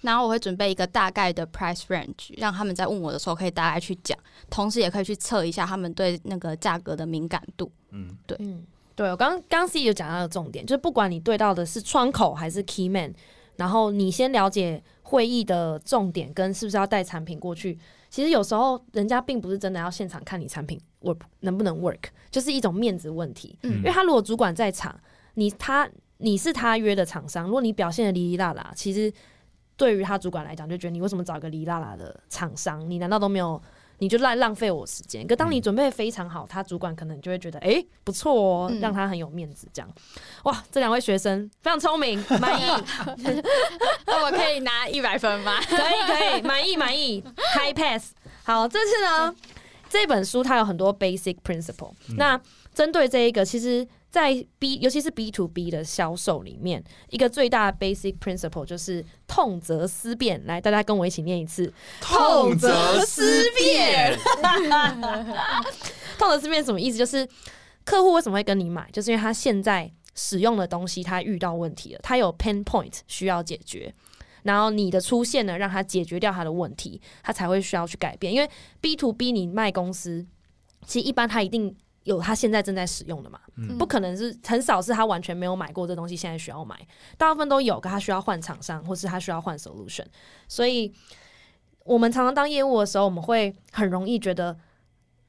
然后我会准备一个大概的 price range，让他们在问我的时候可以大概去讲，同时也可以去测一下他们对那个价格的敏感度。嗯，对，嗯，对我刚刚 C 有讲到的重点，就是不管你对到的是窗口还是 key man，然后你先了解会议的重点跟是不是要带产品过去。其实有时候人家并不是真的要现场看你产品 work 能不能 work，就是一种面子问题。嗯，因为他如果主管在场，你他你是他约的厂商，如果你表现的哩哩啦啦，其实。对于他主管来讲，就觉得你为什么找一个哩啦啦的厂商？你难道都没有？你就浪浪费我时间？可当你准备非常好，他主管可能就会觉得，哎，不错哦，让他很有面子。这样，哇，这两位学生非常聪明，满意。那我可以拿一百分吗？可以，可以，满意，满意，high pass。好，这次呢，这本书它有很多 basic principle。那针对这一个，其实。在 B，尤其是 B to B 的销售里面，一个最大的 basic principle 就是痛则思变。来，大家跟我一起念一次：痛则思变。痛则思变什么意思？就是客户为什么会跟你买，就是因为他现在使用的东西他遇到问题了，他有 pain point 需要解决，然后你的出现呢，让他解决掉他的问题，他才会需要去改变。因为 B to B 你卖公司，其实一般他一定。有他现在正在使用的嘛，嗯。不可能是很少是他完全没有买过这东西，现在需要买，大部分都有，可他需要换厂商，或是他需要换 solution，所以我们常常当业务的时候，我们会很容易觉得，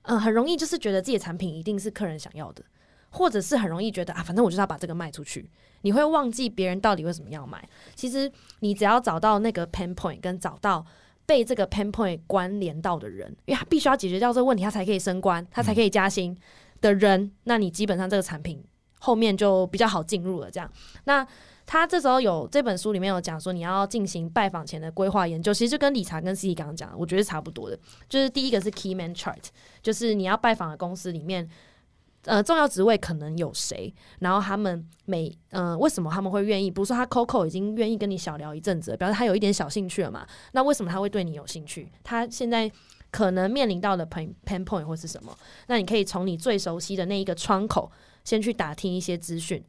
嗯、很容易就是觉得自己的产品一定是客人想要的，或者是很容易觉得啊，反正我就是要把这个卖出去，你会忘记别人到底为什么要买。其实你只要找到那个 pain point，跟找到被这个 pain point 关联到的人，因为他必须要解决掉这个问题，他才可以升官，他才可以加薪的人，那你基本上这个产品后面就比较好进入了。这样，那他这时候有这本书里面有讲说，你要进行拜访前的规划研究，其实就跟理查跟 C C 刚刚讲的，我觉得是差不多的。就是第一个是 key man chart，就是你要拜访的公司里面。呃，重要职位可能有谁？然后他们每呃，为什么他们会愿意？比如说他 Coco 已经愿意跟你小聊一阵子了，表示他有一点小兴趣了嘛？那为什么他会对你有兴趣？他现在可能面临到的 pain pain point 或是什么？那你可以从你最熟悉的那一个窗口先去打听一些资讯。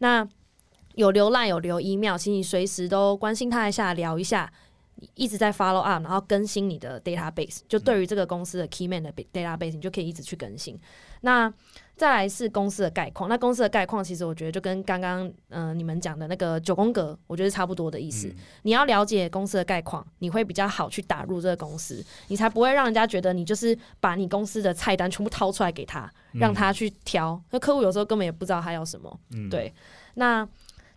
那有浏览有留 email，请你随时都关心他一下，聊一下，一直在 follow up，然后更新你的 database。就对于这个公司的 key man 的 database，你就可以一直去更新。那再来是公司的概况，那公司的概况其实我觉得就跟刚刚嗯、呃你们讲的那个九宫格，我觉得差不多的意思。嗯你要了解公司的概况，你会比较好去打入这个公司，你才不会让人家觉得你就是把你公司的菜单全部掏出来给他，让他去挑。那客户有时候根本也不知道他要什么。嗯，对，那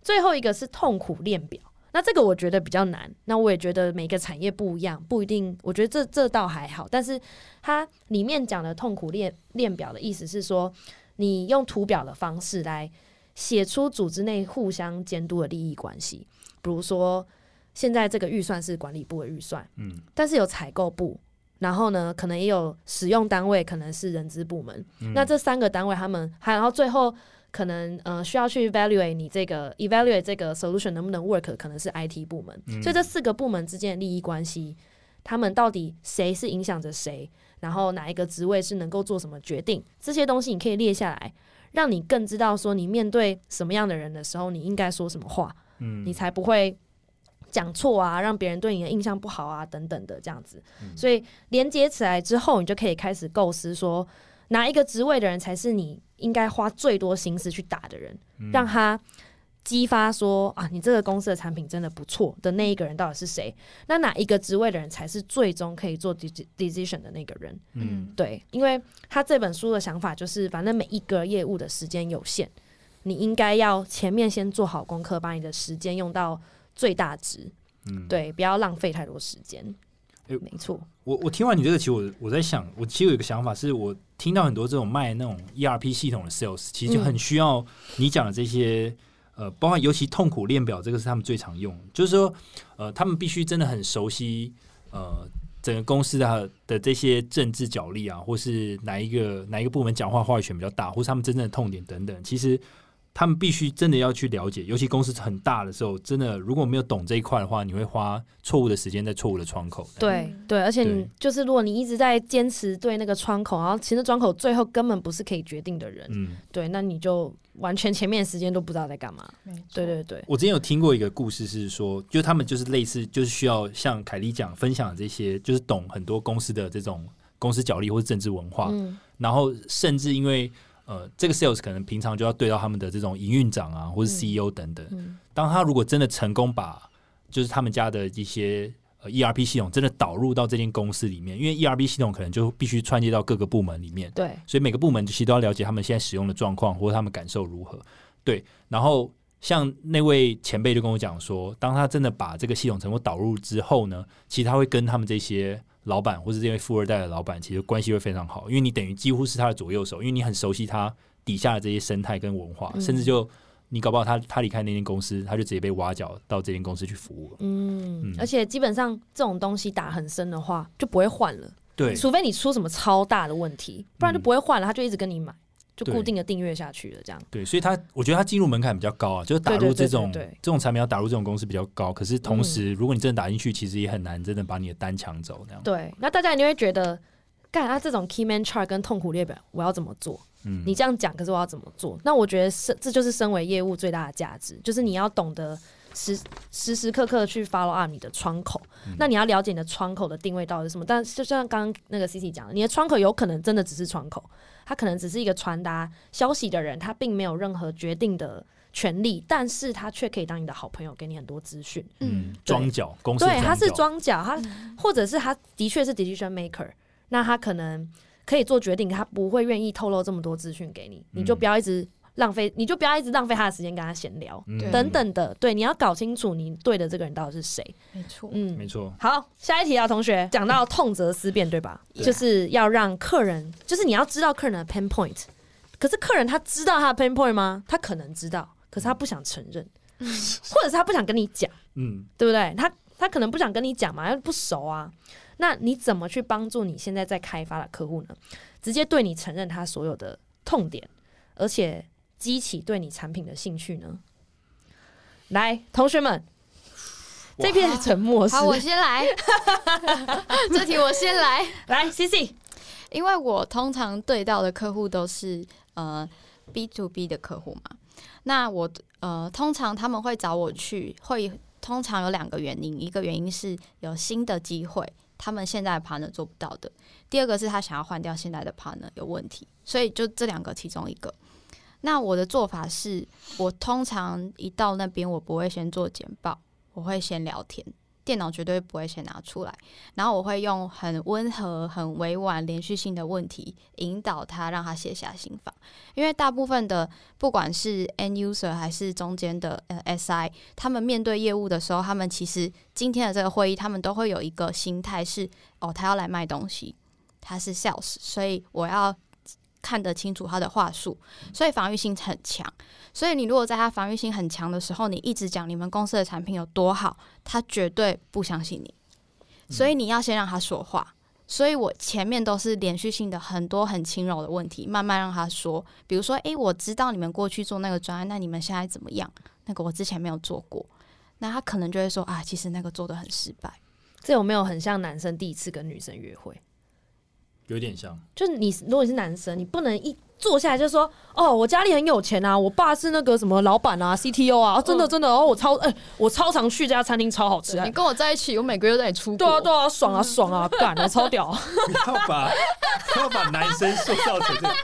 最后一个是痛苦链表。那这个我觉得比较难，那我也觉得每个产业不一样，不一定。我觉得这这倒还好，但是它里面讲的痛苦链链表的意思是说，你用图表的方式来写出组织内互相监督的利益关系。比如说，现在这个预算是管理部的预算，嗯但是有采购部，然后呢，可能也有使用单位，可能是人资部门。那这三个单位，他们还然后最后可能呃需要去 evaluate 你这个 evaluate 这个 solution 能不能 work，可能是 IT 部门。所以这四个部门之间的利益关系，他们到底谁是影响着谁，然后哪一个职位是能够做什么决定，这些东西你可以列下来，让你更知道说你面对什么样的人的时候，你应该说什么话，嗯你才不会。讲错啊，让别人对你的印象不好啊，等等的这样子，所以连接起来之后，你就可以开始构思说，哪一个职位的人才是你应该花最多心思去打的人，让他激发说啊，你这个公司的产品真的不错的那一个人到底是谁？那哪一个职位的人才是最终可以做 deci- decision 的那个人？嗯对，因为他这本书的想法就是，反正每一个业务的时间有限，你应该要前面先做好功课，把你的时间用到最大值。嗯，对，不要浪费太多时间。诶没错，我我听完你这个，其实我我在想，我其实有一个想法，是我听到很多这种卖那种 ERP 系统的 sales，其实就很需要你讲的这些。呃，包括尤其痛苦链表，这个是他们最常用，就是说，呃，他们必须真的很熟悉，呃，整个公司的的这些政治角力啊，或是哪一个哪一个部门讲话话语权比较大，或是他们真正的痛点等等，其实他们必须真的要去了解，尤其公司很大的时候，真的如果没有懂这一块的话，你会花错误的时间在错误的窗口。对对，而且你就是，如果你一直在坚持对那个窗口，然后其实窗口最后根本不是可以决定的人，嗯，对，那你就完全前面的时间都不知道在干嘛。对对对，我之前有听过一个故事，是说，就他们就是类似，就是需要像凯莉讲分享的这些，就是懂很多公司的这种公司角力或者政治文化，嗯。然后甚至因为呃，这个 sales 可能平常就要对到他们的这种营运长啊，或是 CEO 等等。嗯当他如果真的成功把就是他们家的一些呃 ERP 系统真的导入到这间公司里面，因为 ERP 系统可能就必须串接到各个部门里面，对，所以每个部门其实都要了解他们现在使用的状况或者他们感受如何。对，然后像那位前辈就跟我讲说，当他真的把这个系统成功导入之后呢，其实他会跟他们这些老板或者这些富二代的老板，其实关系会非常好，因为你等于几乎是他的左右手，因为你很熟悉他底下的这些生态跟文化，嗯。甚至就你搞不好他他离开那间公司，他就直接被挖角到这间公司去服务。了。嗯，嗯。而且基本上这种东西打很深的话，就不会换了，对，除非你出什么超大的问题，不然就不会换了，他就一直跟你买，就固定的订阅下去了，这样。对，所以他我觉得他进入门槛比较高啊，就是打入这种这种产品要打入这种公司比较高。可是同时，如果你真的打进去，其实也很难真的把你的单抢走。这样，对，那大家一定会觉得，干他这种 key man chart 跟痛苦列表，我要怎么做？嗯，你这样讲，可是我要怎么做？那我觉得是这就是身为业务最大的价值，就是你要懂得时时时刻刻去 follow up 你的窗口。嗯那你要了解你的窗口的定位到底是什么。但就像刚刚那个 C C 讲的，你的窗口有可能真的只是窗口，它可能只是一个传达消息的人，他并没有任何决定的权利，但是他却可以当你的好朋友，给你很多资讯。嗯。嗯，庄脚公司对，他是装脚。他或者是他的确是 decision maker，那他可能可以做决定，他不会愿意透露这么多资讯给你，你就嗯。不要一直浪费，你就不要一直浪费他的时间跟他闲聊。嗯等等的，对，你要搞清楚你对的这个人到底是谁。没错，嗯，没错，好，下一题啊，同学讲到痛则思变，对吧？对就是要让客人，就是你要知道客人的 pain point。可是客人他知道他的 pain point 吗？他可能知道，可是他不想承认，或者是他不想跟你讲，嗯对不对？他他可能不想跟你讲嘛，因为不熟啊。那你怎么去帮助你现在在开发的客户呢？直接对你承认他所有的痛点，而且激起对你产品的兴趣呢？来，同学们，这片沉默是好，我先来，这题我先来，来 C C，因为我通常对到的客户都是呃 B to B 的客户嘛，那我呃通常他们会找我去，会通常有两个原因，一个原因是有新的机会，他们现在的 partner 做不到的；第二个是他想要换掉现在的 partner 有问题，所以就这两个其中一个。那我的做法是，我通常一到那边，我不会先做简报，我会先聊天，电脑绝对不会先拿出来，然后我会用很温和、很委婉、连续性的问题引导他，让他卸下心防。因为大部分的不管是 end user 还是中间的呃 SI，他们面对业务的时候，他们其实今天的这个会议，他们都会有一个心态是：哦，他要来卖东西，他是 sales，所以我要看得清楚他的话术，所以防御性很强。所以你如果在他防御性很强的时候，你一直讲你们公司的产品有多好，他绝对不相信你。所以你要先让他说话。所以我前面都是连续性的很多很轻柔的问题，慢慢让他说。比如说，诶，我知道你们过去做那个专案，那你们现在怎么样？那个我之前没有做过，那他可能就会说啊，其实那个做的很失败。这有没有很像男生第一次跟女生约会？有点像，就是你如果你是男生，你不能一坐下来就说哦，我家里很有钱啊，我爸是那个什么老板啊，CTO 啊，哦真的真的，哦，我超哎、我超常去这家餐厅，超好吃、啊你。跟我在一起，我每个月都带你出国。对啊对啊，爽啊爽啊，干啊，超屌！不要把不要把男生塑造成这个，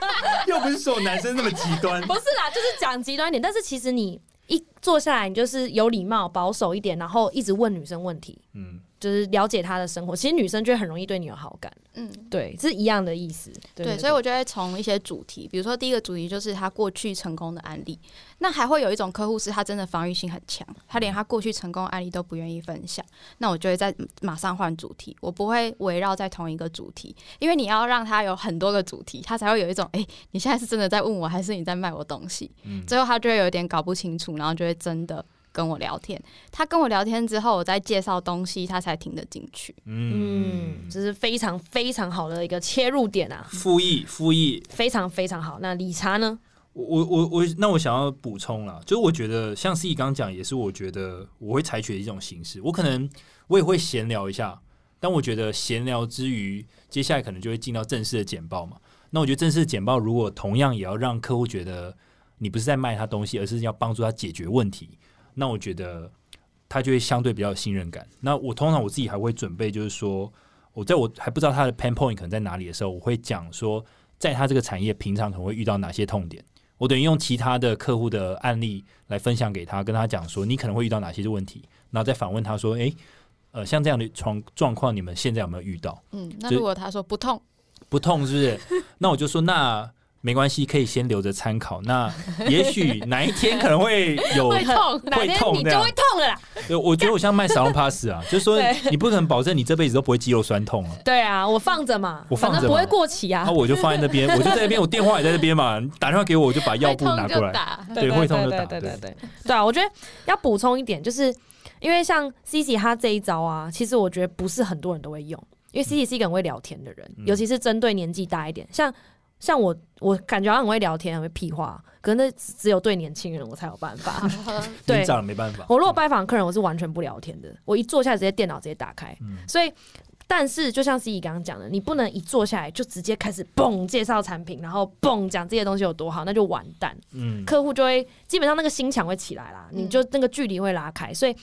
又不是说男生那么极端不，是啦，就是讲极端一点，但是其实你一坐下来，你就是有礼貌、保守一点，然后一直问女生问题，嗯，就是了解他的生活。其实女生就很容易对你有好感，嗯，对，是一样的意思。对对，所以我就会从一些主题，比如说第一个主题就是他过去成功的案例。那还会有一种客户是他真的防御性很强，他连他过去成功的案例都不愿意分享。那我就会在马上换主题，我不会围绕在同一个主题，因为你要让他有很多个主题，他才会有一种诶，你现在是真的在问我，还是你在卖我东西？嗯最后他就会有点搞不清楚，然后就会真的跟我聊天。他跟我聊天之后，我再介绍东西，他才听得进去。嗯，这是非常非常好的一个切入点啊，复议复议，非常非常好。那理查呢？我我我我，那我想要补充啦，就是我觉得像 C 刚刚讲，也是我觉得我会采取的一种形式。我可能我也会闲聊一下，但我觉得闲聊之余，接下来可能就会进到正式的简报嘛。那我觉得正式的简报如果同样也要让客户觉得你不是在卖他东西，而是要帮助他解决问题，那我觉得他就会相对比较有信任感。那我通常我自己还会准备，就是说我在我还不知道他的 pain point 可能在哪里的时候，我会讲说，在他这个产业平常可能会遇到哪些痛点。我等于用其他的客户的案例来分享给他，跟他讲说你可能会遇到哪些问题，然后再反问他说，诶，呃，像这样的状状况，你们现在有没有遇到？嗯，那如果他说不痛，不痛是不是？那我就说那没关系，可以先留着参考。那 也许哪一天可能会有会痛，会痛你就会痛了啦。对，我觉得我像卖沙龙 pass 啊，就是说你不可能保证你这辈子都不会肌肉酸痛啊。对啊，我放着嘛，我放着不会过期啊然后。我就放在那边，我就在那边，我电话也在那边嘛，你打电话给我，我就把药布拿过来。对会痛就打对对对对对对啊！我觉得要补充一点，就是因为像 C C 他这一招啊，其实我觉得不是很多人都会用，因为 C C 是一个很会聊天的人，嗯尤其是针对年纪大一点，像像我，我感觉他很会聊天，很会屁话，可是那只只有对年轻人我才有办法。对长了没办法。我如果拜访客人，我是完全不聊天的，我一坐下来直接电脑直接打开，嗯所以。但是就像 C 刚刚讲的，你不能一坐下来就直接开始嘣介绍产品，然后嘣讲这些东西有多好，那就完蛋。嗯，客户就会基本上那个心墙会起来啦，你就那个距离会拉开。所以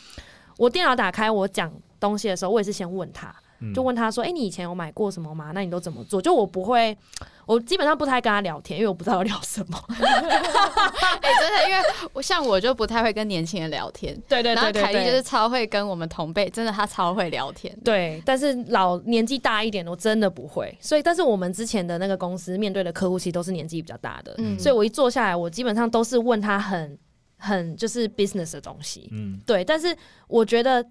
我电脑打开，我讲东西的时候，我也是先问他，嗯就问他说：“哎、你以前有买过什么吗？那你都怎么做？”就我不会，我基本上不太跟他聊天，因为我不知道要聊什么。哎、真的，因为我像我就不太会跟年轻人聊天，对对然后凯莉就是超会跟我们同辈，真的她超会聊天。对，但是老年纪大一点的，我真的不会。所以，但是我们之前的那个公司面对的客户其实都是年纪比较大的，嗯所以我一坐下来，我基本上都是问他很很就是 business 的东西。嗯对，但是我觉得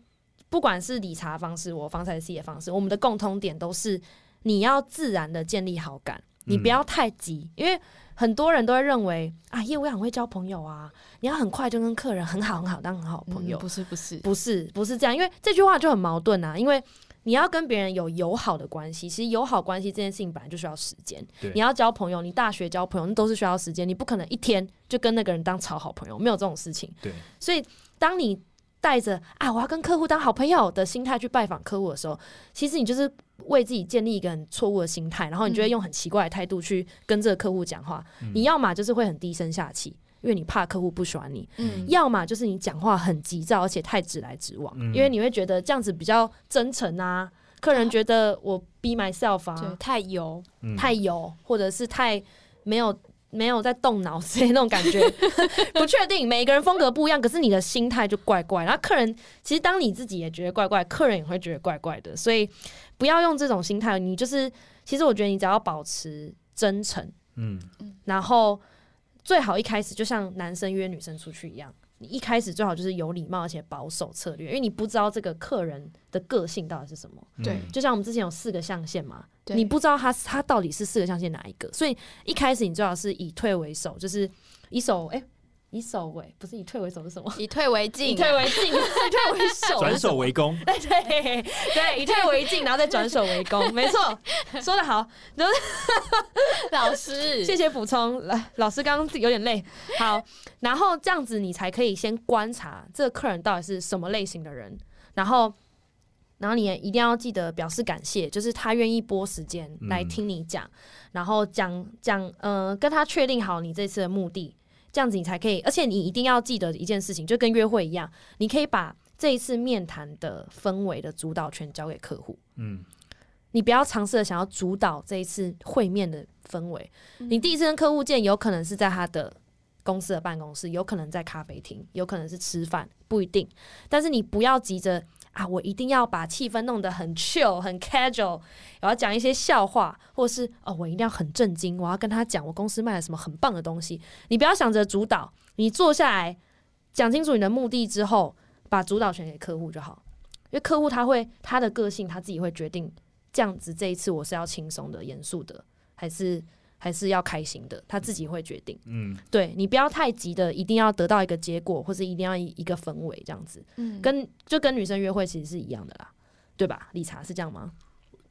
不管是理查方式，我方才 C 的方式，我们的共通点都是你要自然的建立好感，你不要太急，因为很多人都会认为啊，业务很会交朋友啊，你要很快就跟客人很好很好当很好朋友。嗯不是不是，不是不是这样，因为这句话就很矛盾啊。因为你要跟别人有友好的关系，其实友好关系这件事情本来就需要时间。你要交朋友，你大学交朋友那都是需要时间，你不可能一天就跟那个人当超好朋友，没有这种事情。对，所以当你带着啊我要跟客户当好朋友的心态去拜访客户的时候，其实你就是为自己建立一个很错误的心态，然后你就会用很奇怪的态度去跟这个客户讲话。你要么就是会很低声下气。因为你怕客户不喜欢你，嗯，要么就是你讲话很急躁，而且太直来直往，嗯因为你会觉得这样子比较真诚啊。客人觉得我 be myself，啊，太油，嗯太油，或者是太没有没有在动脑之类 那种感觉，不确定。每个人风格不一样，可是你的心态就怪怪。然后客人其实当你自己也觉得怪怪，客人也会觉得怪怪的。所以不要用这种心态，你就是其实我觉得你只要保持真诚，嗯然后最好一开始就像男生约女生出去一样，你一开始最好就是有礼貌而且保守策略，因为你不知道这个客人的个性到底是什么。嗯对就像我们之前有四个象限嘛，对你不知道他他到底是四个象限哪一个，所以一开始你最好是以退为守，就是以守哎、以守为不是以退为守是什么？以退为进啊，以退为进，以退为守，转守为攻，对对对，以退为进，然后再转守为攻，没错，说的好，老师，谢谢补充。来，老师刚刚有点累。好，然后这样子你才可以先观察这个客人到底是什么类型的人，然后。然后你也一定要记得表示感谢，就是他愿意拨时间来听你讲，然后讲讲，呃，跟他确定好你这次的目的，这样子你才可以。而且你一定要记得一件事情，就跟约会一样，你可以把这一次面谈的氛围的主导权交给客户。嗯你不要尝试的想要主导这一次会面的氛围。你第一次跟客户见，有可能是在他的公司的办公室，有可能在咖啡厅，有可能是吃饭，不一定。但是你不要急着啊，我一定要把气氛弄得很 chill、很 casual，我要讲一些笑话，或是哦，我一定要很震惊，我要跟他讲我公司卖了什么很棒的东西。你不要想着主导，你坐下来讲清楚你的目的之后，把主导权给客户就好。因为客户他会他的个性他自己会决定这样子这一次我是要轻松的、严肃的，还是还是要开心的，他自己会决定。嗯，对你不要太急的，一定要得到一个结果，或是一定要一一个氛围这样子，嗯，跟就跟女生约会其实是一样的啦，对吧？理查是这样吗？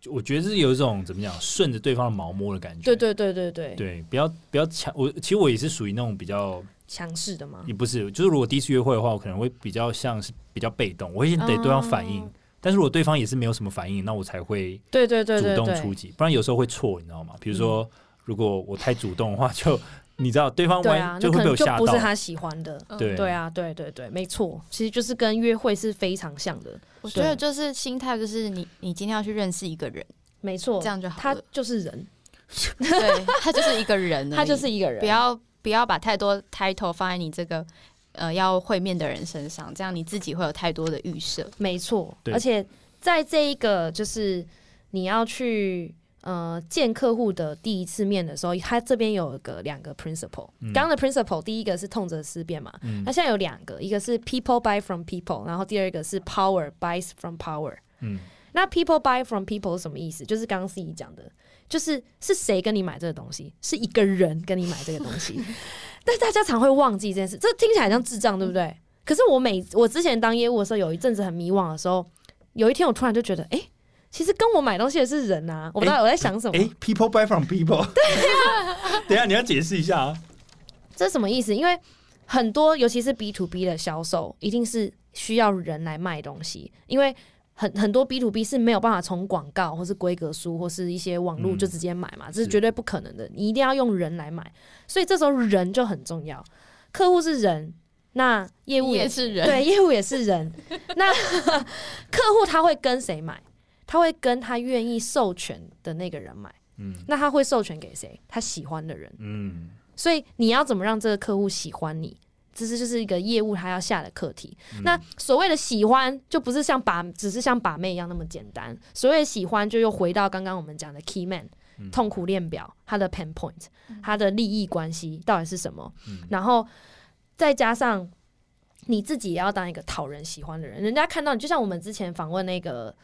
我觉得是有一种怎么讲，顺着对方的毛摸的感觉。对对对对对，对，不要不要强。我其实我也是属于那种比较，强势的吗？也不是，就是如果第一次约会的话，我可能会比较像是比较被动，我会先得对方反应。哦但是如果对方也是没有什么反应，那我才会对对对主动出击，不然有时候会错，你知道吗？比如说，如果我太主动的话，就你知道对方对啊，完就会那可能就被我吓到。不是他喜欢的。嗯。对。对啊，对对对，没错，其实就是跟约会是非常像的，我觉得就是心态，就是你你今天要去认识一个人，没错这，样就好他。就是人，对他就是一个人，他就是一个人，不要不要把太多 title 放在你这个呃要会面的人身上，这样你自己会有太多的预设。没错，而且在这一个就是你要去呃见客户的第一次面的时候，他这边有个两个 principle。嗯刚刚的 principle 第一个是痛则思变嘛，嗯那现在有两个，一个是 people buy from people，然后第二个是 power buys from power。嗯那 people buy from people 是什么意思？就是刚刚 C 讲的，就是是谁跟你买这个东西，是一个人跟你买这个东西，但大家常会忘记这件事，这听起来像智障，对不对？可是我每我之前当业务的时候，有一阵子很迷惘的时候，有一天我突然就觉得，哎、其实跟我买东西的是人啊！我不知道我在想什么，哎，people buy from people。对啊，等一下你要解释一下啊。这是什么意思？因为很多尤其是 B to B 的销售，一定是需要人来卖东西，因为很很多 B to B 是没有办法从广告或是规格书或是一些网络嗯就直接买嘛，这是是绝对不可能的。你一定要用人来买，所以这时候人就很重要。客户是人，那业务也也是人，对，业务也是人。那 客户他会跟谁买？他会跟他愿意授权的那个人买。嗯那他会授权给谁？他喜欢的人。嗯所以你要怎么让这个客户喜欢你？这是就是一个业务他要下的课题。嗯那所谓的喜欢，就不是像把只是像把妹一样那么简单。所谓的喜欢，就又回到刚刚我们讲的 key man、嗯痛苦链表，他的 pain point，他的利益关系到底是什么？嗯然后再加上你自己也要当一个讨人喜欢的人。人家看到你，就像我们之前访问那个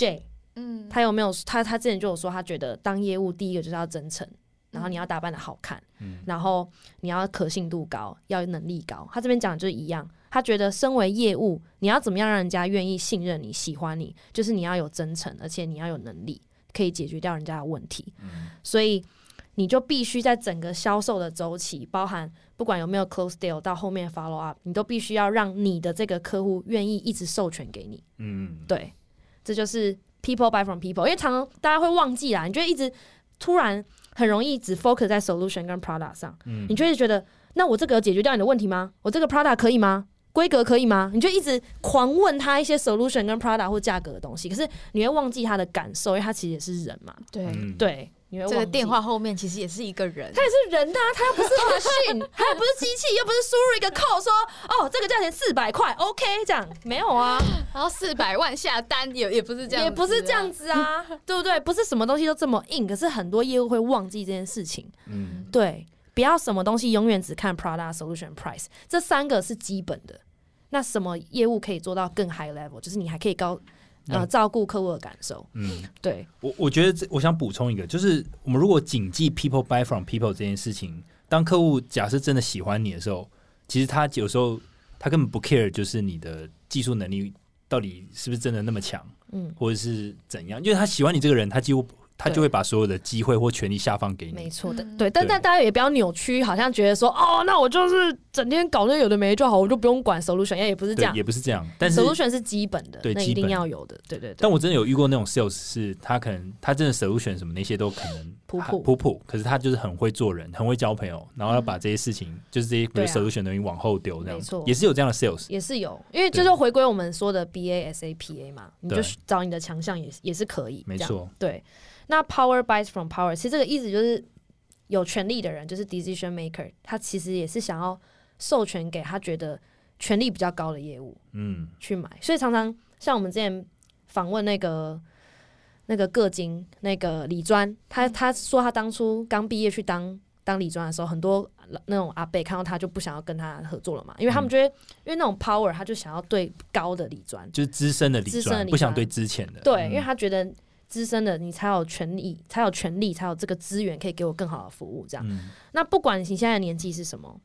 J，嗯，他有没有他他之前就有说，他觉得当业务第一个就是要真诚，然后你要打扮的好看，嗯然后你要可信度高，要能力高。他这边讲的就是一样，他觉得身为业务，你要怎么样让人家愿意信任你、喜欢你，就是你要有真诚，而且你要有能力，可以解决掉人家的问题。嗯所以你就必须在整个销售的周期，包含不管有没有 close deal 到后面 follow up，你都必须要让你的这个客户愿意一直授权给你。嗯对，这就是 people buy from people，因为常常大家会忘记啦，你就一直突然很容易只 focus 在 solution 跟 product 上，嗯你就会觉得，那我这个有解决掉你的问题吗？我这个 product 可以吗？规格可以吗？你就一直狂问他一些 solution 跟 product 或价格的东西，可是你会忘记他的感受，因为他其实也是人嘛。对，嗯，对，你会忘记这个电话后面其实也是一个人，他也是人呐、他又不是 machine，他又不是机器，又不是输入一个 code 说哦这个价钱四百块，OK 这样没有啊，然后四百万下单也也不是这样，也不是这样，子啊，对不对？不是什么东西都这么硬，可是很多业务会忘记这件事情。嗯对，不要什么东西永远只看 product、solution、price，这三个是基本的。那什么业务可以做到更 high level？就是你还可以高呃嗯。照顾客户的感受。嗯，对，我我觉得这我想补充一个，就是我们如果谨记 people buy from people 这件事情，当客户假设真的喜欢你的时候，其实他有时候他根本不 care，就是你的技术能力到底是不是真的那么强，嗯，或者是怎样，因为他喜欢你这个人，他几乎他就会把所有的机会或权利下放给你。没错的，嗯对。但但大家也不要扭曲，好像觉得说哦，那我就是整天搞那有的没就好，我就不用管 solution，也也不是这，样。也不是这样，但是 solution 是基本的，那一定要有的，对对对。但我真的有遇过那种 sales，是他可能他真的 solution 什么那些都可能普普普普，可是他就是很会做人，很会交朋友，然后要把这些事情，就是这些比如 solution 的东西往后丢，这样没错也是有这样的 sales。也是有，因为这对就回归我们说的 B A S A P A 嘛，你就找你的强项也是也是可以，没错，对。那 power buys from power，其实这个意思就是有权利的人，就是 decision maker，他其实也是想要授权给他觉得权力比较高的业务嗯。去买，所以常常像我们之前访问那个那个个金那个李专，他他说他当初刚毕业去当当李专的时候，很多那种阿伯看到他就不想要跟他合作了嘛，因为他们嗯。觉得、因为那种 power，他就想要对高的李专，就是资深的李专，资深的理专不想对之前的。对，嗯因为他觉得资深的你才有权利，才有权利，才有这个资源可以给我更好的服务。这样，嗯那不管你现在的年纪是什么，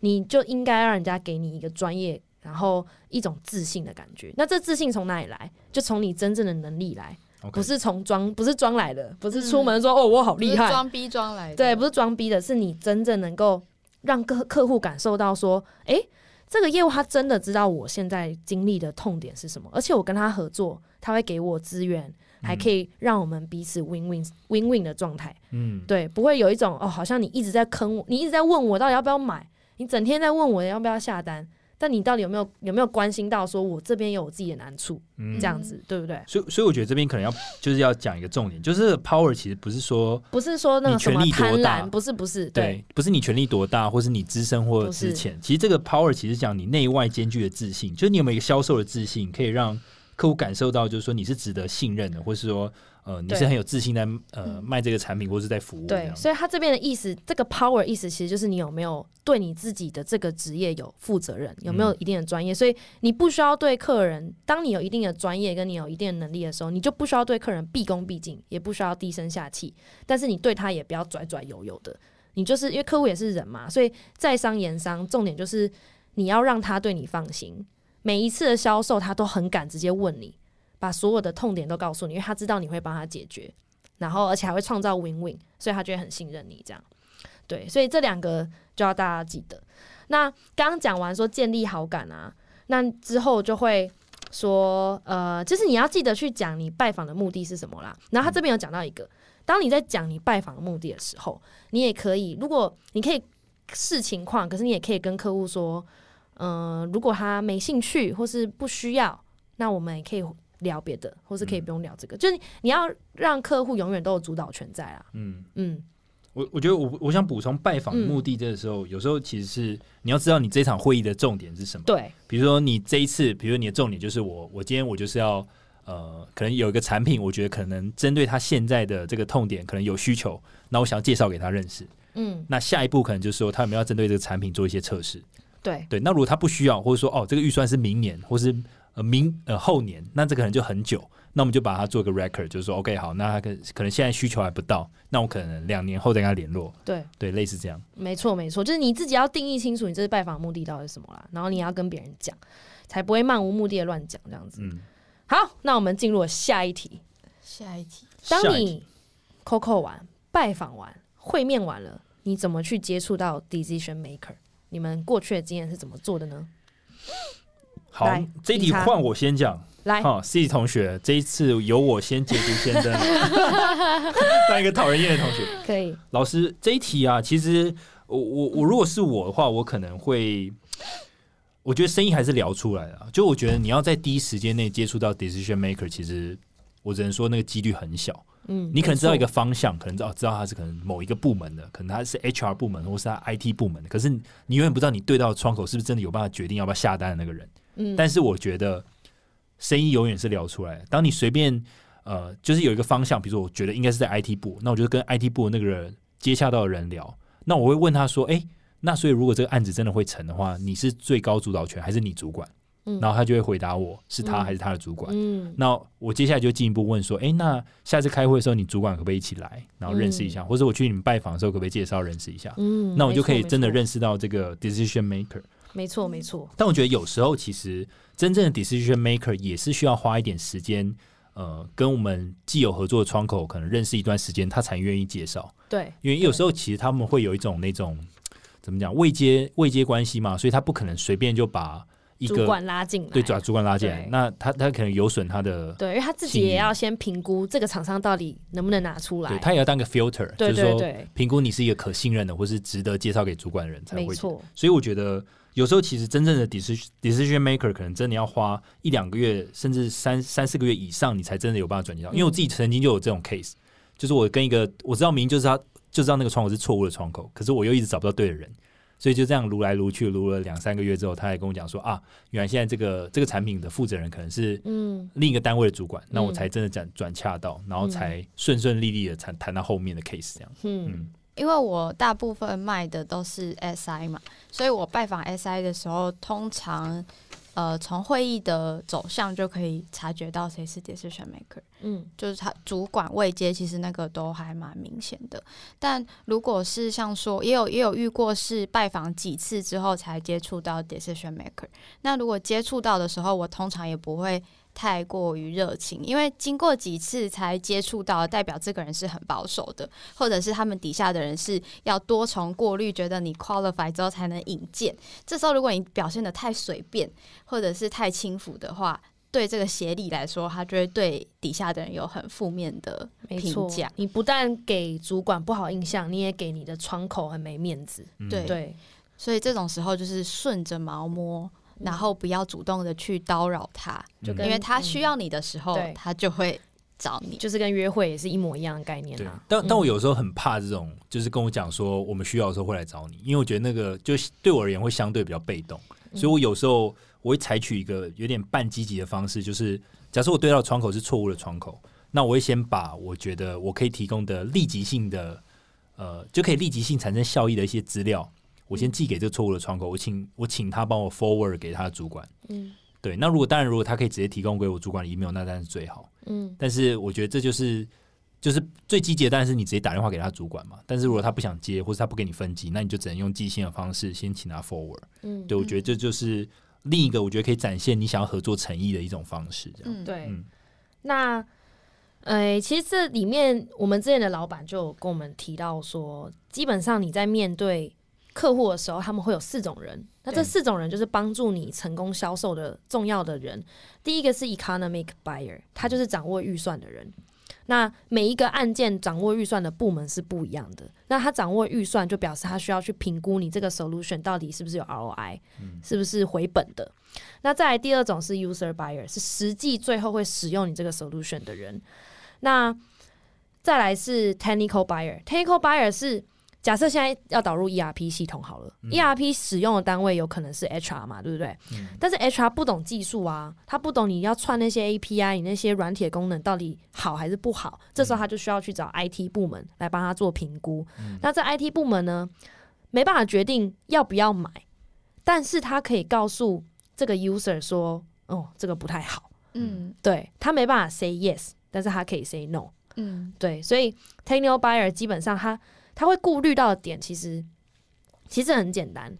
你就应该让人家给你一个专业，然后一种自信的感觉。那这自信从哪里来？就从你真正的能力来不是从装，不是装来的，不是出嗯门说、哦我好厉害，装逼装来的，对，不是装逼的，是你真正能够让客客户感受到说，诶，这个业务他真的知道我现在经历的痛点是什么，而且我跟他合作，他会给我资源，还可以让我们彼此 win win win win 的状态。嗯，对，不会有一种哦，好像你一直在坑我，你一直在问我到底要不要买，你整天在问我要不要下单，但你到底有没有有没有关心到说我这边有我自己的难处，嗯这样子对不对？所以所以我觉得这边可能要就是要讲一个重点，就是 power 其实不是说不是说那个权力多大婪，不是不是，对对，不是你权力多大，或是你资深或不是之前，其实这个 power 其实讲你内外兼具的自信，就是你有没有一个销售的自信，可以让客户感受到，就是说你是值得信任的，或是说呃你是很有自信在呃嗯卖这个产品或是在服务这对，所以他这边的意思，这个 power 意思其实就是你有没有对你自己的这个职业有负责任，有没有嗯一定的专业。所以你不需要对客人，当你有一定的专业跟你有一定的能力的时候，你就不需要对客人毕恭毕敬，也不需要低声下气，但是你对他也不要拽拽悠悠的。你就是因为客户也是人嘛，所以在商言商，重点就是你要让他对你放心。每一次的销售，他都很敢直接问你，把所有的痛点都告诉你，因为他知道你会帮他解决。然后而且还会创造 win win，所以他就会很信任你这样。对，所以这两个就要大家记得。那刚刚讲完说建立好感啊，那之后就会说，呃，就是你要记得去讲你拜访的目的是什么啦。然后他这边有讲到一个，当你在讲你拜访的目的的时候，你也可以，如果你可以视情况，可是你也可以跟客户说，嗯、如果他没兴趣或是不需要，那我们也可以聊别的，或是可以不用聊这个。就是你要让客户永远都有主导权在啊。嗯，嗯，我我觉得我我想补充拜访目的的时候，有时候其实是你要知道你这场会议的重点是什么。对，比如说你这一次，比如你的重点就是我，我今天我就是要呃，可能有一个产品，我觉得可能针对他现在的这个痛点，可能有需求，那我想要介绍给他认识。嗯，那下一步可能就是说，他有没有要针对这个产品做一些测试？对，对，那如果他不需要，或者说哦，这个预算是明年，或是呃明呃后年，那这个可能就很久。那我们就把它做个 record，就是说 OK 好，那他可可能现在需求还不到，那我可能两年后再跟他联络，对。对，类似这样。没错，没错，就是你自己要定义清楚你这次拜访目的到底是什么啦，然后你要跟别人讲，才不会漫无目的的乱讲这样子。嗯，好，那我们进入下一题。下一题，当你 COCO 完、拜访完、会面完了，你怎么去接触到 decision maker？你们过去的经验是怎么做的呢？好来，这一题换我先讲。来，好，C 同学，这一次由我先捷足先登，当一个讨人厌的同学。可以，老师，这一题啊，其实我我我如果是我的话，我可能会，我觉得声音还是聊出来的啊。就我觉得你要在第一时间内接触到 decision maker，其实我只能说那个几率很小。嗯，你可能知道一个，方向，可能知道知道他是可能某一个部门的，可能他是 HR 部门或是他 IT 部门的，可是你永远不知道你对到的窗口是不是真的有办法决定要不要下单的那个人。嗯，但是我觉得生意永远是聊出来的。当你随便呃，就是有一个方向，比如说我觉得应该是在 IT 部，那我就跟 IT 部那个人接洽到的人聊，那我会问他说：“哎、那所以如果这个案子真的会成的话，你是最高主导权还是你主管？”嗯然后他就会回答我是他嗯还是他的主管。嗯那我接下来就进一步问说：“哎、那下次开会的时候，你主管可不可以一起来，然后认识一下？或者我去你们拜访的时候，可不可以介绍认识一下？嗯，那我就可以真的认识到这个 decision maker。没错，没错，但我觉得有时候其实真正的 decision maker 也是需要花一点时间，呃，跟我们既有合作的窗口可能认识一段时间，他才愿意介绍。对，因为有时候其实他们会有一种那种怎么讲未接未接关系嘛，所以他不可能随便就把一主个管拉进来，对把主管拉进来，那他他可能有损他的。对，因为他自己也要先评估这个厂商到底能不能拿出来，对他也要当个 filter，对就是说评估你是一个可信任的，或是值得介绍给主管的人才会。没错，所以我觉得有时候其实真正的 decision decision maker 可能真的要花一两个月，甚至三三四个月以上，你才真的有办法转接到。因为我自己曾经就有这种 case，就是我跟一个我知道明明就是他就知道那个窗口是错误的窗口，可是我又一直找不到对的人。所以就这样撸来撸去，撸了两三个月之后，他还跟我讲说啊，原来现在这个这个产品的负责人可能是嗯，另一个单位的主管，那我嗯才真的转转洽到，然后才顺顺利利的谈谈到后面的 case 这样。嗯。嗯，因为我大部分卖的都是 SI 嘛，所以我拜访 SI 的时候，通常呃从会议的走向就可以察觉到谁是 decision maker。嗯就是他主管位阶，其实那个都还蛮明显的。但如果是像说，也有也有遇过是拜访几次之后才接触到 decision maker。那如果接触到的时候，我通常也不会太过于热情，因为经过几次才接触到，代表这个人是很保守的，或者是他们底下的人是要多重过滤，觉得你 qualify 之后才能引荐。这时候如果你表现的太随便，或者是太轻浮的话，对这个协理来说，他就会对底下的人有很负面的评价。，你不但给主管不好印象，你也给你的窗口很没面子。嗯对对，所以这种时候就是顺着毛摸，然后不要主动的去叨扰他，就跟因为他需要你的时候，对他就会找你。就是跟约会也是一模一样的概念对啊。，但但我嗯有时候很怕这种，就是跟我讲说我们需要的时候会来找你，因为我觉得那个就对我而言会相对比较被动，嗯所以我有时候我会采取一个有点半积极的方式，就是假设我对到窗口是错误的窗口，那我会先把我觉得我可以提供的立即性的呃，就可以立即性产生效益的一些资料，我先寄给这个错误的窗口，我请我请他帮我 forward 给他的主管。嗯对，那如果当然，如果他可以直接提供给我主管的 email，那当然是最好。嗯但是我觉得这就是就是最积极的，当然是你直接打电话给他主管嘛。但是如果他不想接，或者他不给你分级，那你就只能用寄信的方式先请他 forward。嗯，对，我觉得这就是另一个我觉得可以展现你想要合作诚意的一种方式。这样，嗯，对。嗯那，呃，其实这里面我们之前的老板就有跟我们提到说，基本上你在面对客户的时候，他们会有四种人。那这四种人就是帮助你成功销售的重要的人。第一个是 economic buyer，他就是掌握预算的人。那每一个案件掌握预算的部门是不一样的。那他掌握预算，就表示他需要去评估你这个 solution 到底是不是有 ROI，、是不是回本的。那再来第二种是 user buyer，是实际最后会使用你这个 solution 的人。那再来是 technical buyer，technical buyer 是假设现在要导入 ERP 系统好了、e r p 使用的单位有可能是 HR 嘛，对不对？但是 HR 不懂技术啊，他不懂你要串那些 API，你那些软体功能到底好还是不好，这时候他就需要去找 IT 部门来帮他做评估。那这 IT 部门呢，没办法决定要不要买，但是他可以告诉这个 user 说，哦，这个不太好。嗯对他没办法 say yes，但是他可以 say no。嗯对，所以 technical buyer 基本上他他会顾虑到的点，其实其实很简单，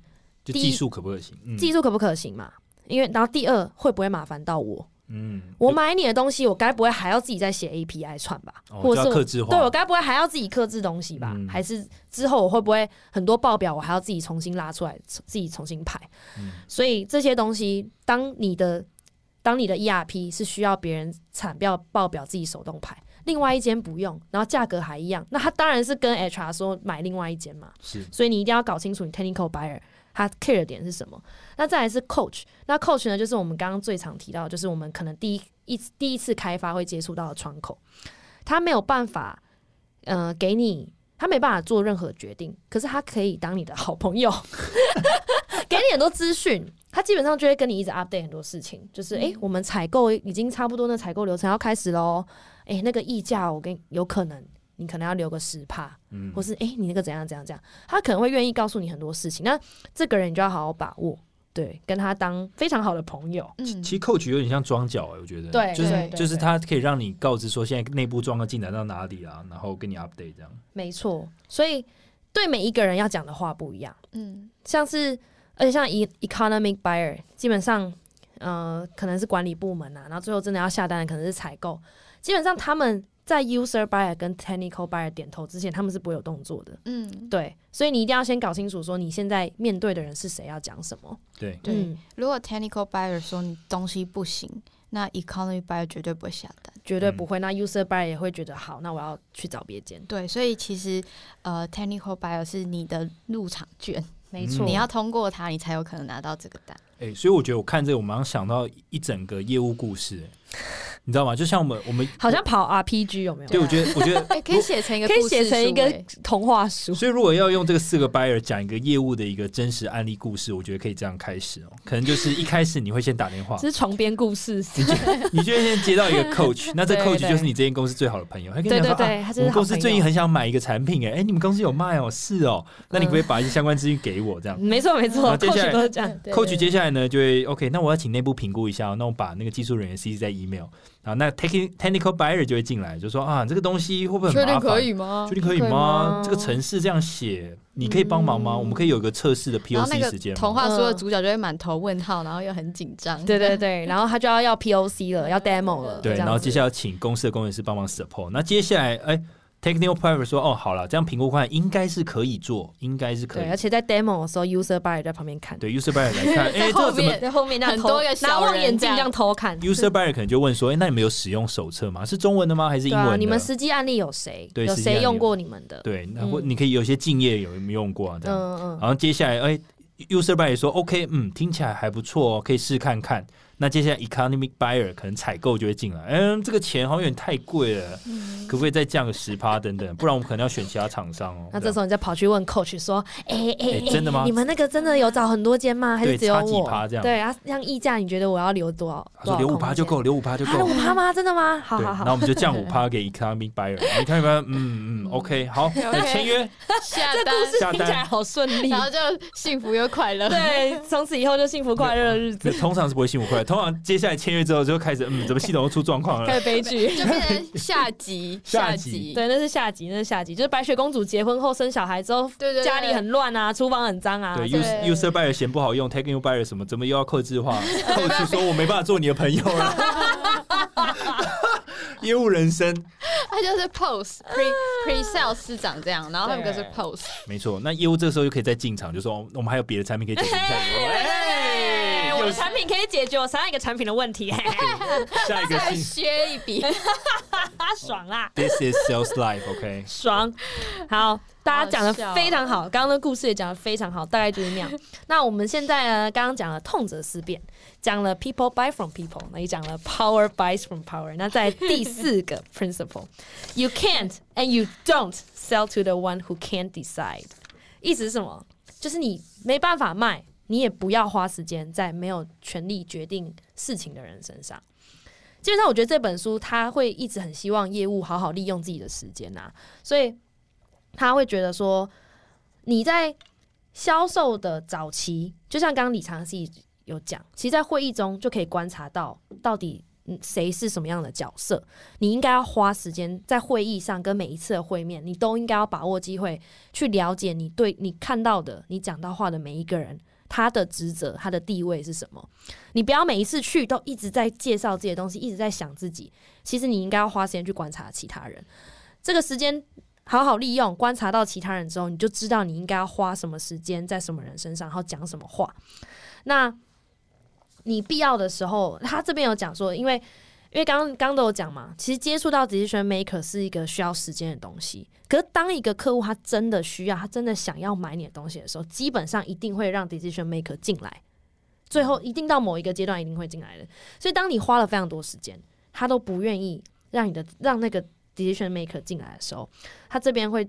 就技术可不可行？嗯技术可不可行嘛？因为然后第二会不会麻烦到我？嗯，我买你的东西，我该不会还要自己再写 API 串吧？哦或者是我该不会还要自己克制东西吧？嗯还是之后我会不会很多报表我还要自己重新拉出来，自己重新排？嗯所以这些东西，当你的当你的 ERP 是需要别人产表报表自己手动排，另外一间不用，然后价格还一样，那他当然是跟 HR 说买另外一间嘛。是所以你一定要搞清楚你 technical buyer 他 care 的点是什么。那再来是 coach，那 coach 呢，就是我们刚刚最常提到，就是我们可能第一一第一次开发会接触到的窗口，他没有办法，呃，给你。他没办法做任何决定，可是他可以当你的好朋友，给你很多资讯。他基本上就会跟你一直 update 很多事情，就是诶，我们采购已经差不多，那采购流程要开始喽。诶，那个溢价我跟有可能你可能要留个十帕，嗯或是诶，你那个怎样怎样怎样，他可能会愿意告诉你很多事情。那这个人你就要好好把握，对，跟他当非常好的朋友。嗯其实 coach 有点像装脚哎，我觉得，对就是就是他可以让你告知说现在内部状况进展到哪里啊，然后跟你 update 这样。没错，所以对每一个人要讲的话不一样，嗯像是而且像 e economic buyer，基本上呃可能是管理部门啊，然后最后真的要下单的可能是采购，基本上他们在 user buyer 跟 technical buyer 点头之前，他们是不会有动作的。嗯，对，所以你一定要先搞清楚，说你现在面对的人是谁，要讲什么。对，对嗯如果 technical buyer 说你东西不行，那 economy buyer 绝对不会下单。绝对不会。那 user buyer 也会觉得好，那我要去找别间。对，所以其实呃，technical buyer 是你的入场券，没错，你要通过它，你才有可能拿到这个单。哎、所以我觉得我看这个，我马上想到一整个业务故事、哎你知道吗？就像我们我们好像跑 RPG 有没有？对，我觉得我觉得 哎、可以写成一个可以写成一个童话书。所以如果要用这个四个 buyer 讲一个业务的一个真实案例故事，我觉得可以这样开始哦。可能就是一开始你会先打电话，这是床边故事。你就会先接到一个 coach，那这 coach 就是你这间公司最好的朋友，他跟你讲说对对对，啊。他就是我们公司最近很想买一个产品，哎，哎，你们公司有卖哦，是哦，那你可不可以把一些相关资讯给我？这样没错没然错后接下来，coach 都是这样。，coach 接下来呢就会 OK，那我要请内部评估一下哦，那我把那个技术人员 CC 在 email，然后那 technical technical buyer 就会进来，就说啊，这个东西会不会很麻烦？吗确定可以吗？这个程式这样写，你可以帮忙吗？嗯我们可以有个测试的然后那 POC 时间吗？童话书的主角就会满头问号，然后又很紧张。对对对，然后他就要要 POC 了，要 demo 了。对，然后接下来请公司的工程师帮忙 support。那接下来，哎，technical buyer 说，哦，好了，这样评估看应该是可以做，应该是可以对，而。且在 demo 的时候，user buyer 在旁边看，对，user buyer 来看，哎，这在后个怎么面在后面那样偷很多个拿望远镜这样偷看。？user buyer 可能就问说，哎，那你们有使用手册吗？是中文的吗？还是英文的？你们实际案例有谁？有对实际案例谁用过你们的？对，那或嗯你可以有些敬业有没有用过啊？这样。嗯嗯，然后接下来，哎，user buyer 说 OK，嗯，听起来还不错哦，可以试看看。那接下来 economic buyer 可能采购就会进来，嗯，这个钱好像有点太贵了，嗯可不可以再降个十趴等等？不然我们可能要选其他厂商哦。那这时候你再跑去问 coach 说：“哎哎哎真的吗你们那个真的有找很多间吗？还是只有差几这样对啊，像溢价，你觉得我要留多少？他说留五趴就够，留五趴就够啊，。五趴吗？真的吗？好，好好，然后我们就降五趴给 economic buyer，嗯嗯，OK，好，那签约，下这故单，事下单听起来好顺利然。后就幸福又快乐。对，从此以后就幸福快乐的日子，通常是不会幸福快乐，通常接下来签约之后就开始，嗯，怎么系统又出状况了？开始悲剧。就变成下集，下集集，对，那是下集，那是下集，就是白雪公主结婚后生小孩之后，对对对家里很乱啊，厨房很脏啊。对这，user user buyer 嫌不好用，taking you buyer 什么，怎么又要克制化？后去说我没办法做你的朋友了。业务人生，他就是 post pre pre sales 是长这样，然后他们就是 post。没错，那业务这个时候就可以再进场，就说哦我们还有别的产品可以解决一下。哎，我又的产品可以解决我上一个产品的问题，下一个再削一笔，爽啦！This is sales life，OK？爽，好，大家讲的非常好，刚刚的故事也讲的非常好，大概就是那样。那我们现在呢，刚刚讲了痛则思变，讲了 people buy from people，那也讲了 power buys from power。那在第四个 principle，you can't and you don't sell to the one who can't decide。意思是什么？就是你没办法卖，你也不要花时间在没有权利决定事情的人身上。基本上，我觉得这本书他会一直很希望业务好好利用自己的时间呐、所以他会觉得说，你在销售的早期，就像刚刚李长熙有讲，其实，在会议中就可以观察到到底谁是什么样的角色，你应该要花时间在会议上跟每一次的会面，你都应该要把握机会去了解你对你看到的、你讲到话的每一个人。他的职责、他的地位是什么？你不要每一次去都一直在介绍这些东西，一直在想自己。其实你应该要花时间去观察其他人。这个时间好好利用，观察到其他人之后，你就知道你应该要花什么时间在什么人身上，然后讲什么话。那你必要的时候，他这边有讲说，因为因为刚刚都有讲嘛，其实接触到 decision maker 是一个需要时间的东西。可是当一个客户他真的需要，他真的想要买你的东西的时候，基本上一定会让 decision maker 进来，最后一定到某一个阶段一定会进来的。所以当你花了非常多时间，他都不愿意让你的让那个 decision maker 进来的时候，他这边会，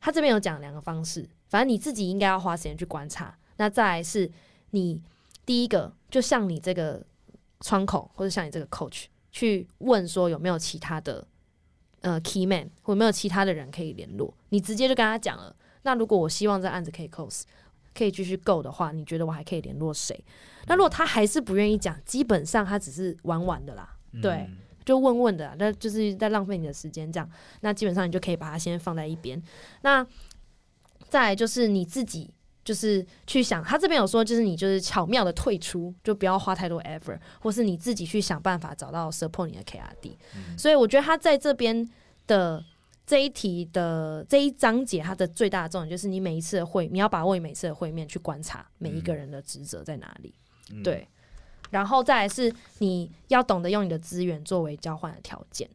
他这边有讲两个方式，反正你自己应该要花时间去观察。那再来是你第一个，就像你这个窗口或者像你这个 coach 去问说有没有其他的呃 key man 或有没有其他的人可以联络，你直接就跟他讲了。那如果我希望这案子可以 close，可以继续 go 的话，你觉得我还可以联络谁？那如果他还是不愿意讲，基本上他只是玩玩的啦，对。嗯就问问的啊，那就是在浪费你的时间，这样，那基本上你就可以把它先放在一边。那再来就是你自己，就是去想，他这边有说，就是你就是巧妙的退出，就不要花太多 effort，或是你自己去想办法找到 support 你的 KRD。所以我觉得他在这边的这一题的这一章节，它的最大的重点就是你每一次的会，你要把握你每次的会面去观察每一个人的职责在哪里。嗯对，然后再来是你要懂得用你的资源作为交换的条件，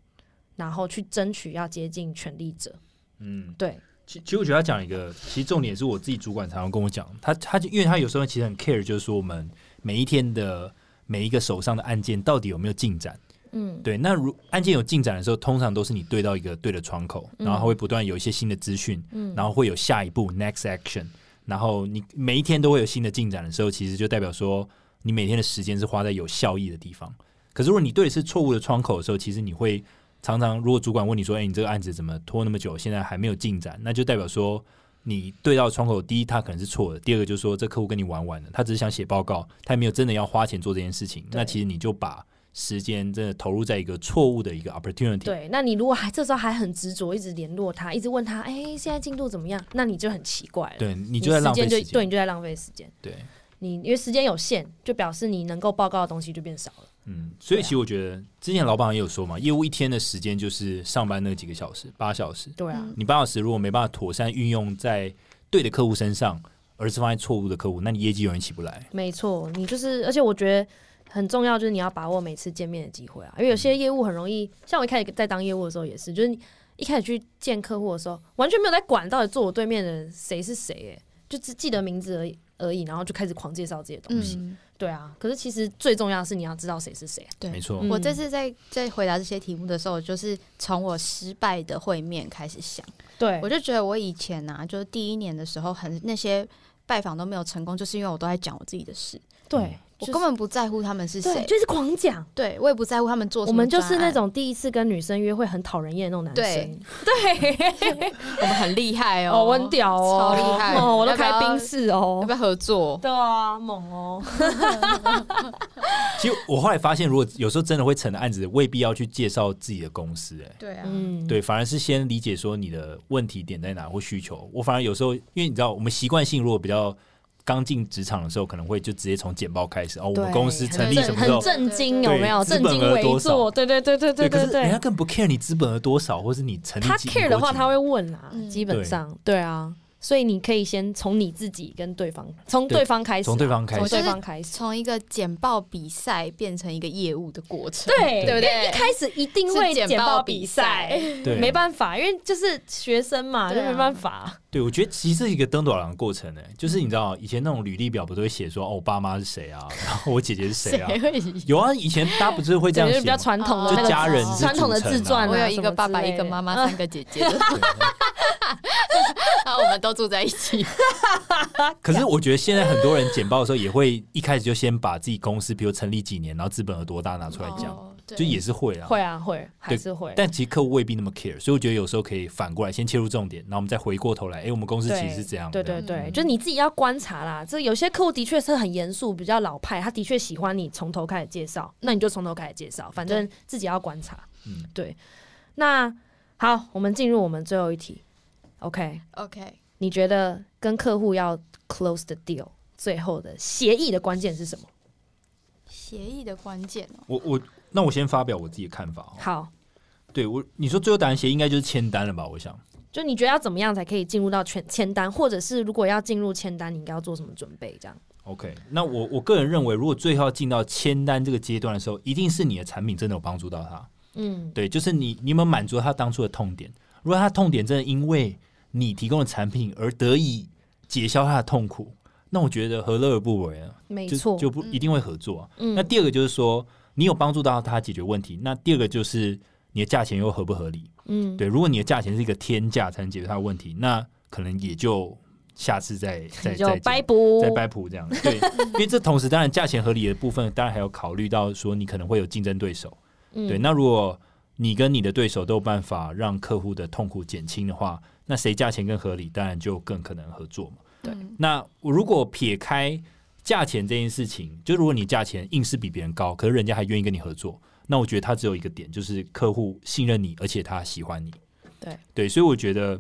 然后去争取要接近权力者。嗯，对，其其实我觉得他讲一个，其实重点是我自己主管常常跟我讲，他他就因为他有时候其实很 care，就是说我们每一天的每一个手上的案件到底有没有进展。嗯，对，那如案件有进展的时候，通常都是你对到一个对的窗口，嗯然后它会不断有一些新的资讯，嗯。然后会有下一步 next action，然后你每一天都会有新的进展的时候，其实就代表说你每天的时间是花在有效益的地方。可是如果你对的是错误的窗口的时候，其实你会常常，如果主管问你说：“哎、你这个案子怎么拖那么久，现在还没有进展？”那就代表说你对到窗口，第一他可能是错的，第二个就是说这客户跟你玩玩的，他只是想写报告，他也没有真的要花钱做这件事情。那其实你就把时间真的投入在一个错误的一个 opportunity。对，那你如果还这时候还很执着，一直联络他，一直问他，哎、现在进度怎么样？那你就很奇怪了。对，你你就在浪费时间对，你就在浪费时间。对，你因为时间有限，就表示你能够报告的东西就变少了。嗯，所以其实我觉得之前老板也有说嘛，业务一天的时间就是上班那几个小时，八小时。对啊，嗯你八小时如果没办法妥善运用在对的客户身上，而是放在错误的客户，那你业绩永远起不来。没错，你就是，而且我觉得很重要，就是你要把握每次见面的机会啊，因为有些业务很容易，像我一开始在当业务的时候也是，就是你一开始去见客户的时候，完全没有在管到底坐我对面的人谁是谁，哎，就只记得名字而已而已，然后就开始狂介绍这些东西。嗯，对啊，可是其实最重要的是你要知道谁是谁。对。没错，嗯。我这次在在回答这些题目的时候，我就是从我失败的会面开始想，对。我就觉得我以前呐、就是第一年的时候很那些拜访都没有成功，就是因为我都在讲我自己的事，对，我就是根本不在乎他们是谁，，就是狂讲。对我也不在乎他们做什么我们就是那种第一次跟女生约会很讨人厌的那种男对生，对，我们很厉害哦，哦，我很屌哦，超厉害哦，我都开宾士哦要不，要合作？对啊，猛哦，其实我后来发现，如果有时候真的会成的案子，未必要去介绍自己的公司、哎。对啊，嗯，对，反而是先理解说你的问题点在哪或需求。我反而有时候，因为你知道，我们习惯性如果比较刚进职场的时候，可能会就直接从简报开始哦，我们公司成立很什么时候很？震惊，有没有？资本震惊为额多少坐，对对对对对可对对。是人家更不 care 你资本额多少，或是你成立他 care 的话，他会问啦，嗯基本上对啊。所以你可以先从你自己跟对方，从对对方开始啊，从对方开始。从对方开始。从一个简报比赛变成一个业务的过程，对对。不对？一开始一定会简简报报比比赛，对。没办法，因为就是学生嘛，就没办法。对，我觉得其实是一个登短廊的过程呢、就是你知道以前那种履历表不都会写说哦，我爸妈是谁啊，然后我姐姐是谁啊？有啊，以前大家不是会这样对，就是比较？传统的就那个家人传统的自传啊，我有一个爸爸，一个妈妈，嗯三个姐姐。的，然后我们都住在一起。可是我觉得现在很多人简报的时候也会一开始就先把自己公司，比如成立几年，然后资本额多大拿出来讲，哦就也是会啊。会啊会，还是会。但其实客户未必那么 care，所以我觉得有时候可以反过来先切入重点，然后我们再回过头来，哎、我们公司其实是这样。对对对，嗯就是你自己要观察啦。这有些客户的确是很严肃，比较老派，他的确喜欢你从头开始介绍，那你就从头开始介绍，反正自己要观察。嗯，对。那好，我们进入我们最后一题。OK，OK，你觉得跟客户要 close the deal 最后的协议的关键是什么？协议的关键哦，我我那我先发表我自己的看法哦。好，对我，你说最后答案协议应该就是签单了吧？我想。就你觉得要怎么样才可以进入到签签单，或者是如果要进入签单，你应该要做什么准备？这样 OK，那我我个人认为，如果最后要进到签单这个阶段的时候，一定是你的产品真的有帮助到他。嗯，对，就是你你有没有满足他当初的痛点？如果他痛点真的因为你提供的产品而得以解消他的痛苦，那我觉得何乐而不为啊？没错，就不一定会合作啊、嗯那第二个就是说，你有帮助到他解决问题。那第二个就是你的价钱又合不合理？嗯，对，如果你的价钱是一个天价才能解决他的问题，那可能也就下次再 再再再掰谱这样。对，因为这同时当然价钱合理的部分，当然还要考虑到说你可能会有竞争对手。嗯对，那如果你跟你的对手都有办法让客户的痛苦减轻的话，那谁价钱更合理，当然就更可能合作嘛。对嗯那我如果撇开价钱这件事情，就如果你价钱硬是比别人高，可是人家还愿意跟你合作，那我觉得他只有一个点，就是客户信任你，而且他喜欢你。对对，所以我觉得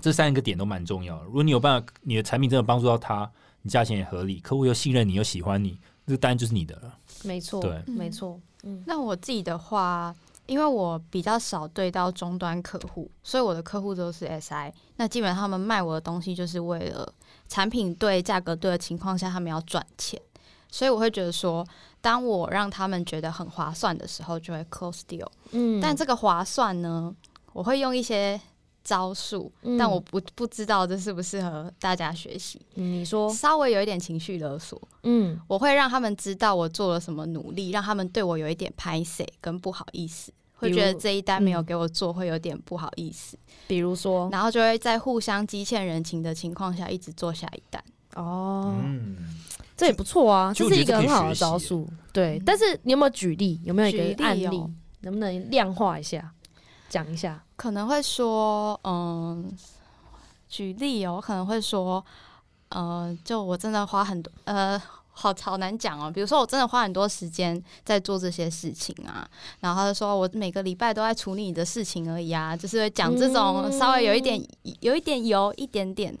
这三个点都蛮重要的。如果你有办法，你的产品真的帮助到他，你价钱也合理，客户又信任你又喜欢你，这个单就是你的了。没错，对没错，嗯那我自己的话，因为我比较少对到终端客户，所以我的客户都是 SI。那基本上他们卖我的东西，就是为了产品对、价格对的情况下，他们要赚钱。所以我会觉得说，当我让他们觉得很划算的时候，就会 close deal。嗯但这个划算呢，我会用一些招数，嗯但我不不知道这适不适合大家学习。嗯你说，稍微有一点情绪勒索，嗯我会让他们知道我做了什么努力，让他们对我有一点拍 C 跟不好意思，会觉得这一单没有嗯给我做，会有点不好意思，比如说，然后就会在互相积欠人情的情况下，一直做下一单。哦，嗯，这也不错啊，其这是一个很好的招数。对，但是你有没有举例？有没有一个案例哦？能不能量化一下，讲一下？可能会说，嗯，举例哦，我可能会说，呃，就我真的花很多，呃，好好难讲哦。比如说，我真的花很多时间在做这些事情啊，然后他就说我每个礼拜都在处理你的事情而已啊，就是会讲这种嗯稍微有一点、有一点油一点点，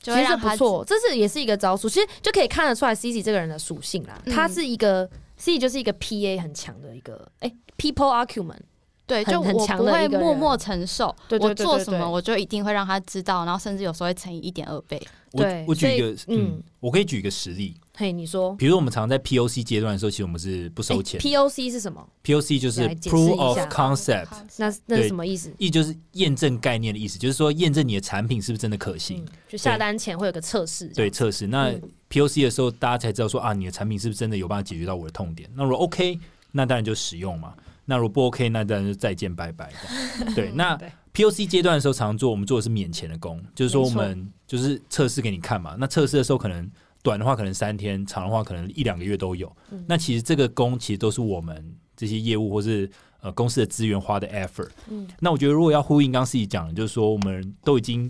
就其实不错，这是也是一个招数，其实就可以看得出来 C C 这个人的属性啦。嗯他是一个 C C 就是一个 P A 很强的一个，哎、p e o p l e argument，对，就我很强的不会一个默默承受，对对对我做什么我就一定会让他知道，然后甚至有时候会乘以一点二倍。我对我举一个，嗯嗯，我可以举一个实例，嘿，你说比如我们常在 POC 阶段的时候，其实我们是不收钱。P O C 是什么？POC 就是 Proof of Concept，那那是什么意思？意就是验证概念的意思，就是说验证你的产品是不是真的可行嗯。，就下单前会有个测试，对，测试。那嗯 POC 的时候，大家才知道说啊，你的产品是不是真的有办法解决到我的痛点？那如果 OK，那当然就使用嘛。那如果不 OK，那当然就再见拜拜。对，那 POC 阶段的时候，常做我们做的是免钱的工，就是说我们就是测试给你看嘛。那测试的时候，可能短的话可能三天，长的话可能一两个月都有。嗯那其实这个工其实都是我们这些业务或是呃公司的资源花的 effort。嗯那我觉得如果要呼应刚刚自己讲的，就是说我们都已经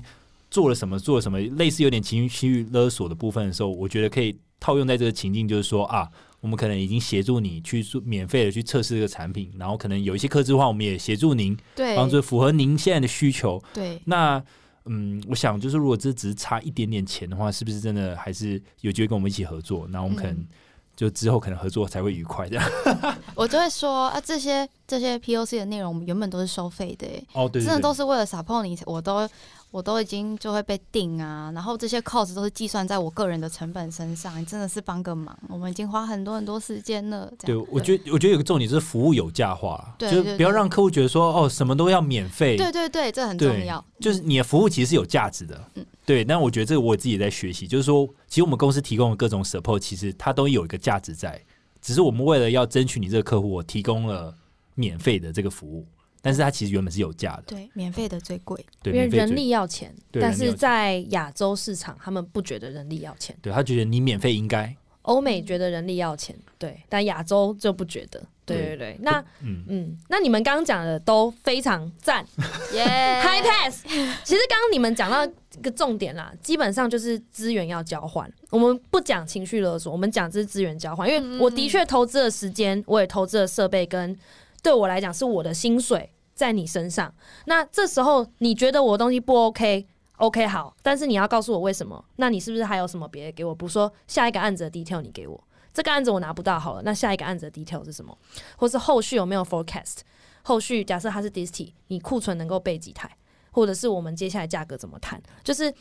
做了什么，做了什么，类似有点情绪勒索的部分的时候，我觉得可以套用在这个情境，就是说啊，我们可能已经协助你去做免费的去测试这个产品，然后可能有一些客制化，我们也协助您，对，帮助符合您现在的需求。对，那嗯，我想就是如果这只是差一点点钱的话，是不是真的还是有机会跟我们一起合作？那我们可能嗯就之后可能合作才会愉快这样。我就会说啊，这些这些 POC 的内容，我们原本都是收费的、欸，哦，对真的都是为了 support 你，我都我都已经就会被定啊，然后这些 cost 都是计算在我个人的成本身上，你真的是帮个忙，我们已经花很多很多时间了。对，我觉得我觉得有个重点就是服务有价化，对就是不要让客户觉得说哦什么都要免费，对对对，这很重要。就是你的服务其实是有价值的，嗯。对。但我觉得这个我自己也在学习，就是说，其实我们公司提供的各种 support，其实它都有一个价值在，只是我们为了要争取你这个客户，我提供了免费的这个服务，但是它其实原本是有价的，对，免费的最贵。对，因为人力要钱，但是在亚洲市场，他们不觉得人力要钱，对他觉得你免费应该，欧美觉得人力要钱，对，但亚洲就不觉得。对对对对，那嗯，嗯，那你们刚刚讲的都非常赞。耶，high pass。其实刚刚你们讲到一个重点啦，基本上就是资源要交换。我们不讲情绪勒索，我们讲这是资源交换，因为我的确投资了时间，我也投资了设备，跟对我来讲是我的薪水在你身上。那这时候你觉得我的东西不 OK？OK 好，但是你要告诉我为什么？那你是不是还有什么别的给我？比如说下一个案子的 detail 你给我，这个案子我拿不到好了，那下一个案子的 detail 是什么？或是后续有没有 forecast？后续假设它是 disty，你库存能够备几台，或者是我们接下来价格怎么谈？就是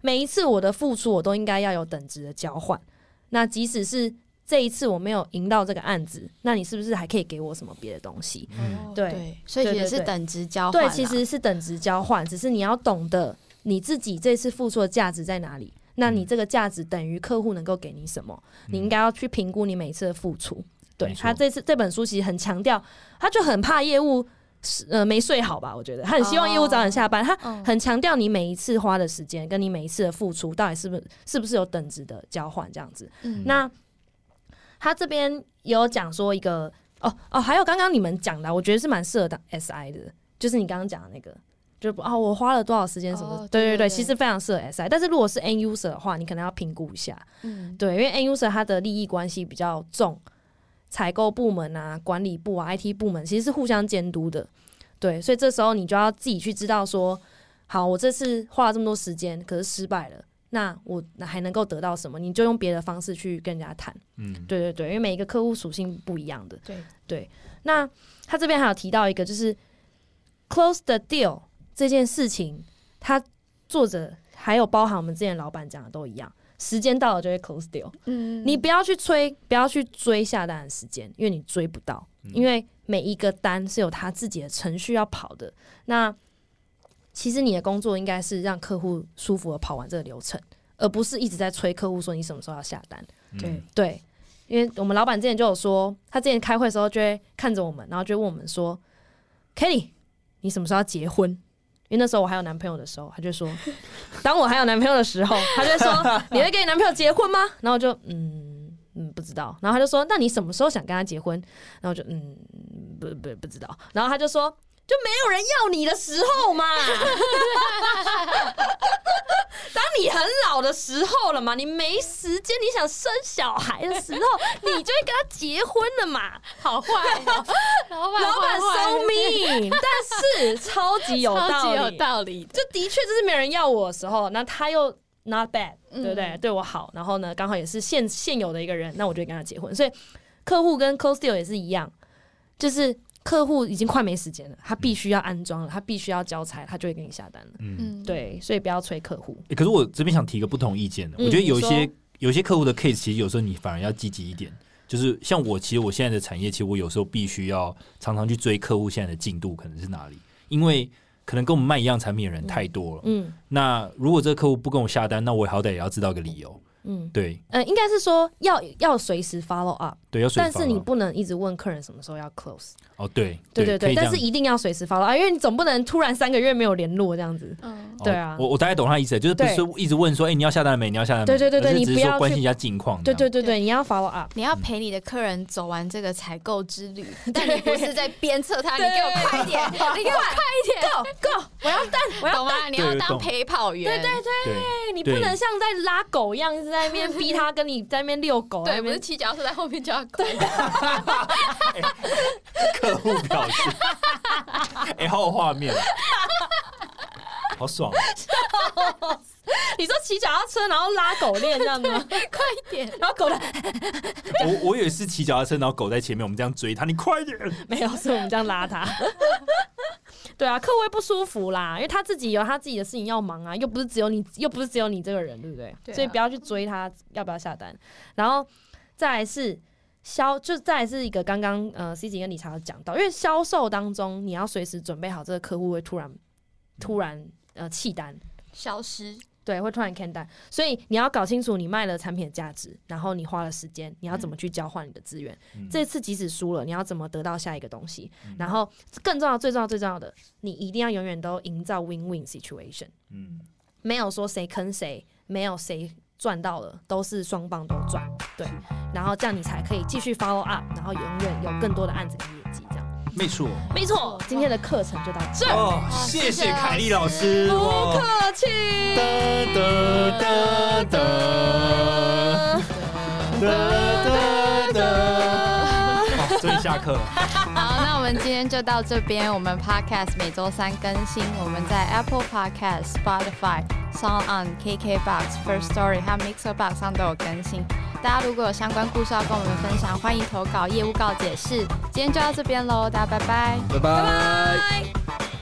每一次我的付出，我都应该要有等值的交换。那即使是这一次我没有赢到这个案子，那你是不是还可以给我什么别的东西？嗯对对，所以也是等值交换对，其实是等值交换，只是你要懂得你自己这次付出的价值在哪里。那你这个价值等于客户能够给你什么？你应该要去评估你每一次的付出。对他这次这本书其实很强调，他就很怕业务是呃没睡好吧？我觉得他很希望业务早点下班，他嗯很强调你每一次花的时间跟你每一次的付出到底是不是是不是有等值的交换这样子。嗯那他这边有讲说一个哦哦，还有刚刚你们讲的，我觉得是蛮适合当 SI 的，就是你刚刚讲的那个，就啊、我花了多少时间什么，哦对对，对其实非常适合 SI。但是如果是 N user 的话，你可能要评估一下，嗯对，因为 N user 它的利益关系比较重，采购部门啊、管理部啊、IT 部门其实是互相监督的，对，所以这时候你就要自己去知道说，好，我这次花了这么多时间，可是失败了。那我还能够得到什么？你就用别的方式去跟人家谈。嗯，对对对，因为每一个客户属性不一样的。对对那他这边还有提到一个，就是 close the deal 这件事情，他作者还有包含我们之前老板讲的都一样，时间到了就会 close deal。嗯你不要去催，不要去追下单的时间，因为你追不到，因为每一个单是有他自己的程序要跑的。那其实你的工作应该是让客户舒服的跑完这个流程，而不是一直在催客户说你什么时候要下单。对对，因为我们老板之前就有说，他之前开会的时候就会看着我们，然后就问我们说：“Kelly，你什么时候要结婚？”因为那时候 我还有男朋友的时候，他就说：“当我还有男朋友的时候，他就说你会跟你男朋友结婚吗？”然后我就嗯嗯不知道，然后他就说：“那你什么时候想跟他结婚？”然后我就嗯不不不知道，然后他就说。就没有人要你的时候嘛，当你很老的时候了嘛，你没时间，你想生小孩的时候，你就会跟他结婚了嘛。好坏哦，老板老板 so mean，但是超级有道理有道理，的，就的确就是没人要我的时候，那他又 not bad，嗯对不对？对我好，然后呢，刚好也是现现有的一个人，那我就会跟他结婚。所以客户跟 close deal 也是一样，就是客户已经快没时间了，他必须要安装了，他必须要交差，他就会给你下单了。嗯。嗯，对，所以不要催客户。欸可是我这边想提一个不同意见的，嗯我觉得有一些有一些客户的 case，其实有时候你反而要积极一点。就是像我，其实我现在的产业，其实我有时候必须要常常去追客户现在的进度可能是哪里，因为可能跟我们卖一样产品的人太多了。嗯那如果这个客户不跟我下单，那我好歹也要知道个理由。嗯，对呃，应该是说要要随时 follow up，对，要随但是你不能一直问客人什么时候要 close。哦，对对对对，但是一定要随时 follow up，因为你总不能突然三个月没有联络这样子。嗯，哦对啊我我大概懂他意思，就是不是一直问说，哎、你要下单了没？你要下单了没？对对对对只是你不要关心一下近况。对对对对，你要 follow up。你要陪你的客人走完这个采购之旅，但你不是在鞭策他，你给我快一点，你给我快一点，Go Go，我要当，我要懂吗？你要当陪跑员，对对对对，你不能像在拉狗一样，一直在那边逼他跟你在那边遛狗，对，不是骑脚踏车在后面就要狗，客户表示，哎、好有画面，好爽。你说骑脚踏车然后拉狗链这样子吗？快一点，然后狗的我我以为是骑脚踏车，然后狗在前面，我们这样追它，你快点！没有，是我们这样拉他。对啊，客户会不舒服啦，因为他自己有他自己的事情要忙啊，又不是只有你，又不是只有你这个人，对不对？所以不要去追他要不要下单。然后再来是销，就再是一个刚刚呃 C 姐跟理查讲到，因为销售当中你要随时准备好这个客户会突然突然呃弃单，消失。对，会突然 can 单，所以你要搞清楚你卖了产品的价值，然后你花了时间，你要怎么去交换你的资源。嗯这次即使输了，你要怎么得到下一个东西？然后更重要、最重要、最重要的，你一定要永远都营造 win-win situation，嗯，没有说谁坑谁，没有谁赚到了，都是双方都赚。对，然后这样你才可以继续 follow up，然后永远有更多的案子跟业绩。这样没错。没错，今天的课程就到这儿，哦，谢谢凯丽老师。不客气。哒哒哒哒哒哒哒。好，终于下课了。今天就到这边。我们 Podcast 每周三更新，我们在 Apple Podcast、Spotify、Sound On、KKBox、First Story 还有 Mixer Box 上都有更新。大家如果有相关故事要跟我们分享，欢迎投稿业务告解释。今天就到这边喽，大家拜拜。拜拜。